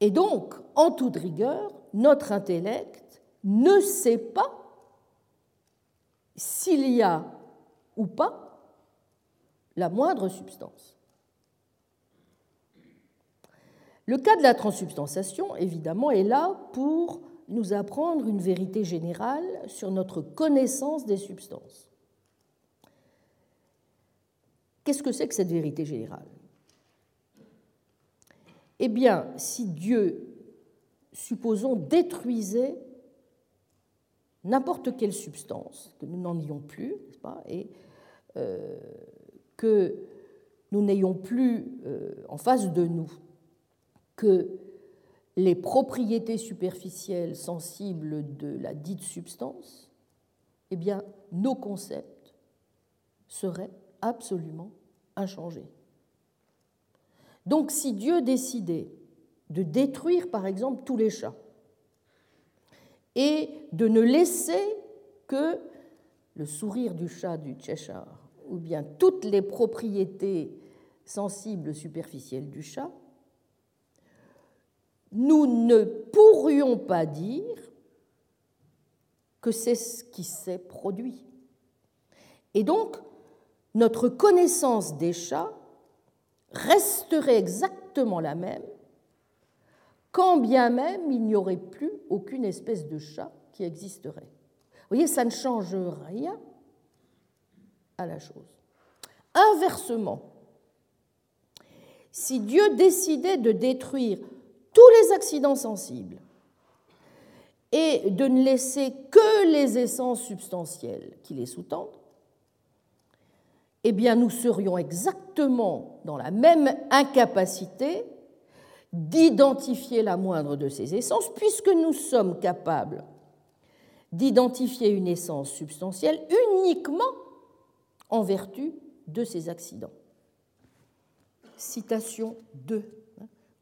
Et donc, en toute rigueur, notre intellect ne sait pas s'il y a ou pas la moindre substance. Le cas de la transsubstantiation, évidemment, est là pour nous apprendre une vérité générale sur notre connaissance des substances. Qu'est-ce que c'est que cette vérité générale? Eh bien, si Dieu, supposons, détruisait n'importe quelle substance, que nous n'en ayons plus, pas, et euh, que nous n'ayons plus euh, en face de nous que les propriétés superficielles sensibles de la dite substance, eh bien, nos concepts seraient absolument inchangés. Donc, si Dieu décidait de détruire, par exemple, tous les chats, et de ne laisser que le sourire du chat du Cheshire, ou bien toutes les propriétés sensibles superficielles du chat, nous ne pourrions pas dire que c'est ce qui s'est produit. Et donc, notre connaissance des chats resterait exactement la même, quand bien même il n'y aurait plus aucune espèce de chat qui existerait. Vous voyez, ça ne change rien à la chose. Inversement, si Dieu décidait de détruire tous les accidents sensibles et de ne laisser que les essences substantielles qui les sous-tendent, eh bien nous serions exactement dans la même incapacité d'identifier la moindre de ces essences, puisque nous sommes capables d'identifier une essence substantielle uniquement en vertu de ces accidents. Citation 2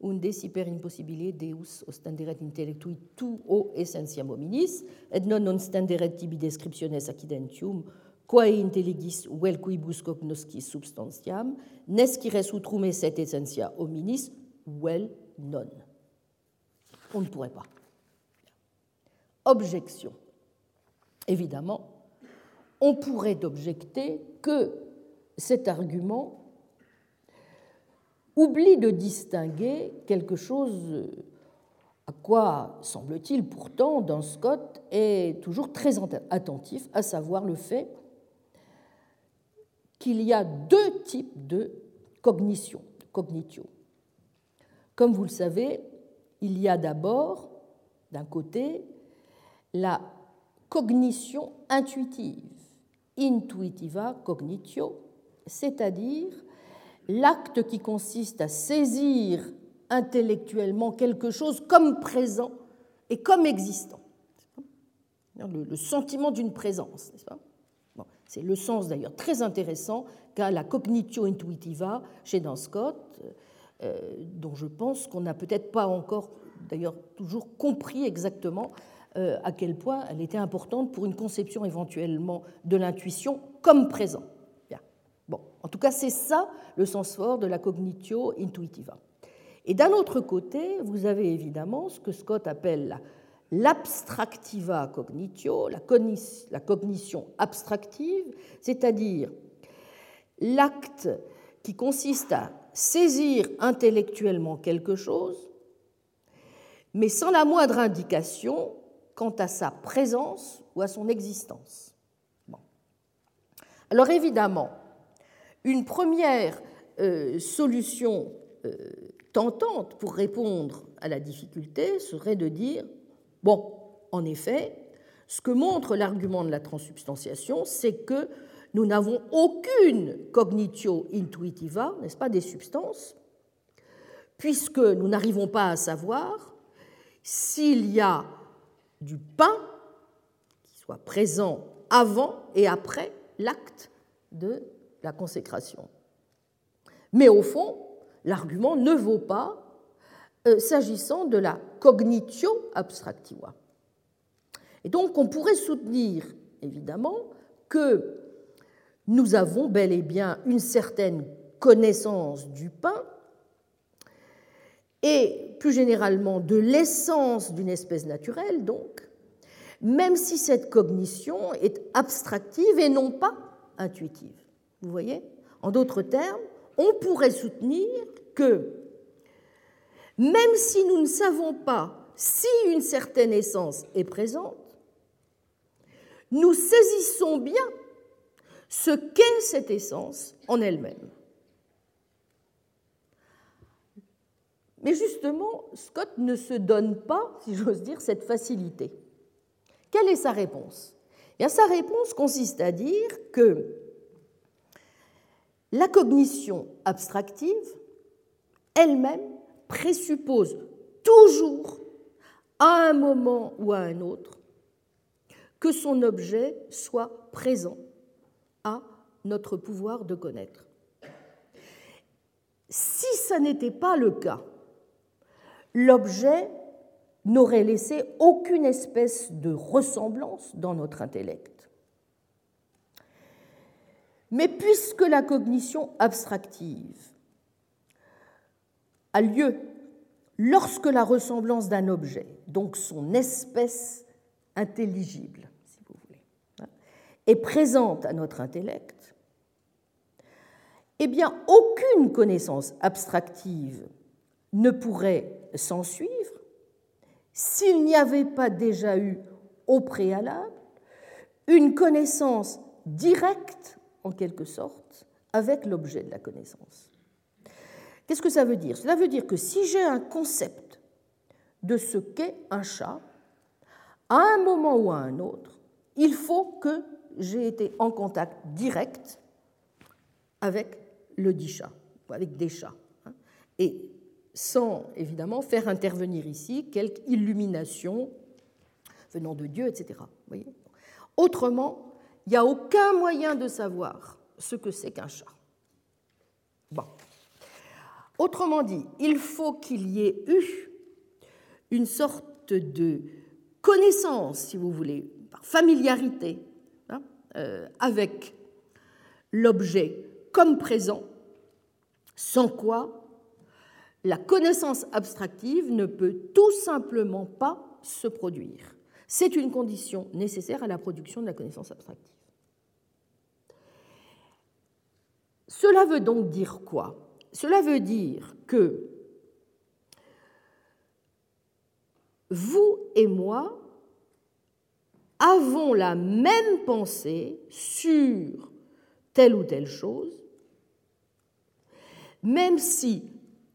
unde siper impossibile deus ostenderet intellectui tu o essentiam hominis, et non non stenderet tibi descriptiones accidentium, quae intelligis vel quibus cognoscis substantiam, nescires utrum esset essentia hominis, vel non. On ne pourrait pas. Objection. Évidemment, on pourrait objecter que cet argument oublie de distinguer quelque chose à quoi, semble-t-il, pourtant, dans Scott est toujours très attentif, à savoir le fait qu'il y a deux types de cognition, cognitio. Comme vous le savez, il y a d'abord, d'un côté, la cognition intuitive, intuitiva cognitio, c'est-à-dire l'acte qui consiste à saisir intellectuellement quelque chose comme présent et comme existant. Le, sentiment d'une présence, n'est-ce pas? C'est le sens d'ailleurs très intéressant qu'a la cognitio intuitiva chez Dan Scott, euh, dont je pense qu'on n'a peut-être pas encore d'ailleurs toujours compris exactement euh, à quel point elle était importante pour une conception éventuellement de l'intuition comme présent. En tout cas, c'est ça le sens fort de la cognitio intuitiva. Et d'un autre côté, vous avez évidemment ce que Scott appelle l'abstractiva cognitio, la, cognition abstractive, c'est-à-dire l'acte qui consiste à saisir intellectuellement quelque chose, mais sans la moindre indication quant à sa présence ou à son existence. Alors évidemment, une première euh, solution euh, tentante pour répondre à la difficulté serait de dire, bon, en effet, ce que montre l'argument de la transsubstantiation, c'est que nous n'avons aucune cognitio intuitiva, n'est-ce pas, des substances, puisque nous n'arrivons pas à savoir s'il y a du pain qui soit présent avant et après l'acte de la consécration. Mais au fond, l'argument ne vaut pas s'agissant de la cognitio abstractiva. Et donc on pourrait soutenir, évidemment, que nous avons bel et bien une certaine connaissance du pain et plus généralement de l'essence d'une espèce naturelle, donc, même si cette cognition est abstractive et non pas intuitive. Vous voyez? En d'autres termes, on pourrait soutenir que même si nous ne savons pas si une certaine essence est présente, nous saisissons bien ce qu'est cette essence en elle-même. Mais justement, Scott ne se donne pas, si j'ose dire, cette facilité. Quelle est sa réponse? Et Sa réponse consiste à dire que la cognition abstractive elle-même présuppose toujours, à un moment ou à un autre, que son objet soit présent à notre pouvoir de connaître. Si ça n'était pas le cas, l'objet n'aurait laissé aucune espèce de ressemblance dans notre intellect. Mais puisque la cognition abstractive a lieu lorsque la ressemblance d'un objet, donc son espèce intelligible, si vous voulez, hein, est présente à notre intellect, eh bien aucune connaissance abstractive ne pourrait s'en suivre s'il n'y avait pas déjà eu au préalable une connaissance directe, en quelque sorte, avec l'objet de la connaissance. Qu'est-ce que ça veut dire? Cela veut dire que si j'ai un concept de ce qu'est un chat, à un moment ou à un autre, il faut que j'ai été en contact direct avec le dit chat, avec des chats. Hein. Et sans évidemment faire intervenir ici quelque illumination venant de Dieu, etc. Voyez? Autrement, il n'y a aucun moyen de savoir ce que c'est qu'un chat. Bon. Autrement dit, il faut qu'il y ait eu une sorte de connaissance, si vous voulez, par familiarité hein, euh, avec l'objet comme présent, sans quoi la connaissance abstractive ne peut tout simplement pas se produire. C'est une condition nécessaire à la production de la connaissance abstractive. Cela veut donc dire quoi? Cela veut dire que vous et moi avons la même pensée sur telle ou telle chose, même si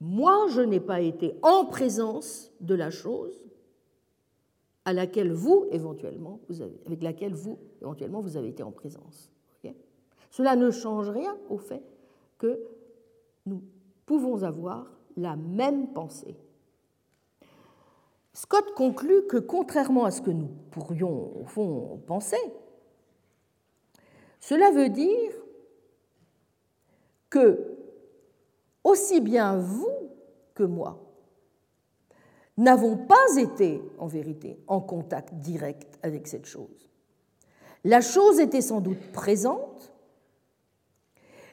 moi, je n'ai pas été en présence de la chose à laquelle vous, avec laquelle vous, éventuellement, vous avez été en présence. Cela ne change rien au fait que nous pouvons avoir la même pensée. Scott conclut que, contrairement à ce que nous pourrions, au fond, penser, cela veut dire que aussi bien vous que moi n'avons pas été, en vérité, en contact direct avec cette chose. La chose était sans doute présente,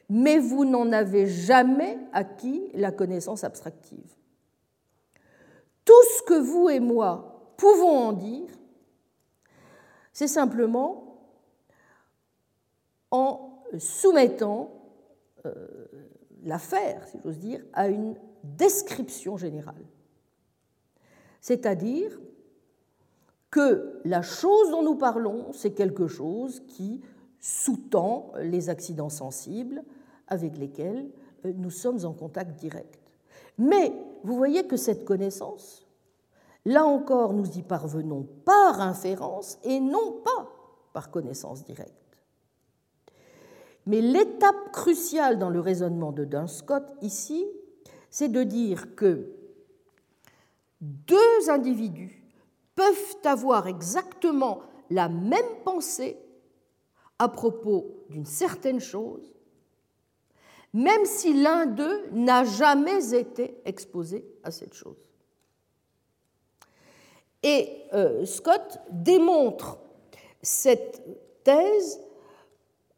mais vous n'en avez jamais acquis la connaissance abstractive. Tout ce que vous et moi pouvons en dire, c'est simplement en soumettant euh, l'affaire, si j'ose dire, à une description générale. C'est-à-dire que la chose dont nous parlons, c'est quelque chose qui sous-tend les accidents sensibles avec lesquels euh, nous sommes en contact direct. Mais vous voyez que cette connaissance, là encore, nous y parvenons par inférence et non pas par connaissance directe. Mais l'étape cruciale dans le raisonnement de Dunscott ici, c'est de dire que deux individus peuvent avoir exactement la même pensée à propos d'une certaine chose, même si l'un d'eux n'a jamais été exposé à cette chose. Et euh, Scott démontre cette thèse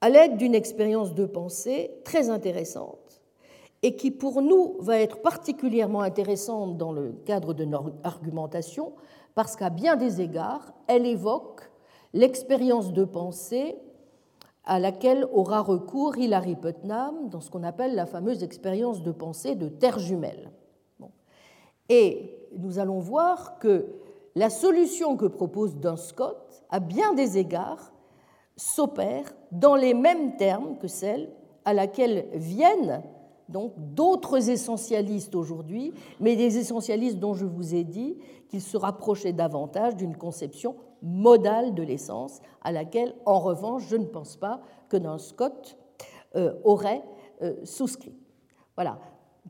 à l'aide d'une expérience de pensée très intéressante et qui pour nous va être particulièrement intéressante dans le cadre de notre argumentation parce qu'à bien des égards, elle évoque l'expérience de pensée à laquelle aura recours Hilary Putnam dans ce qu'on appelle la fameuse expérience de pensée de terre jumelle. Et nous allons voir que la solution que propose Dunscott, à bien des égards, s'opère dans les mêmes termes que celle à laquelle viennent donc d'autres essentialistes aujourd'hui, mais des essentialistes dont je vous ai dit qu'ils se rapprochaient davantage d'une conception modale de l'essence, à laquelle, en revanche, je ne pense pas que Duns Scott euh, aurait euh, souscrit. Voilà.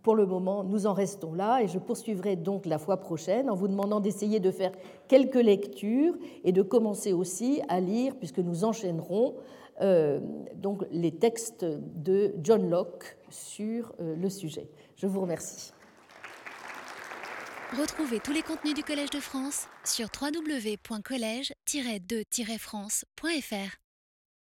Pour le moment, nous en restons là et je poursuivrai donc la fois prochaine en vous demandant d'essayer de faire quelques lectures et de commencer aussi à lire, puisque nous enchaînerons euh, donc les textes de John Locke sur le sujet. Je vous remercie. Retrouvez tous les contenus du Collège de France sur www.colège-2-france.fr.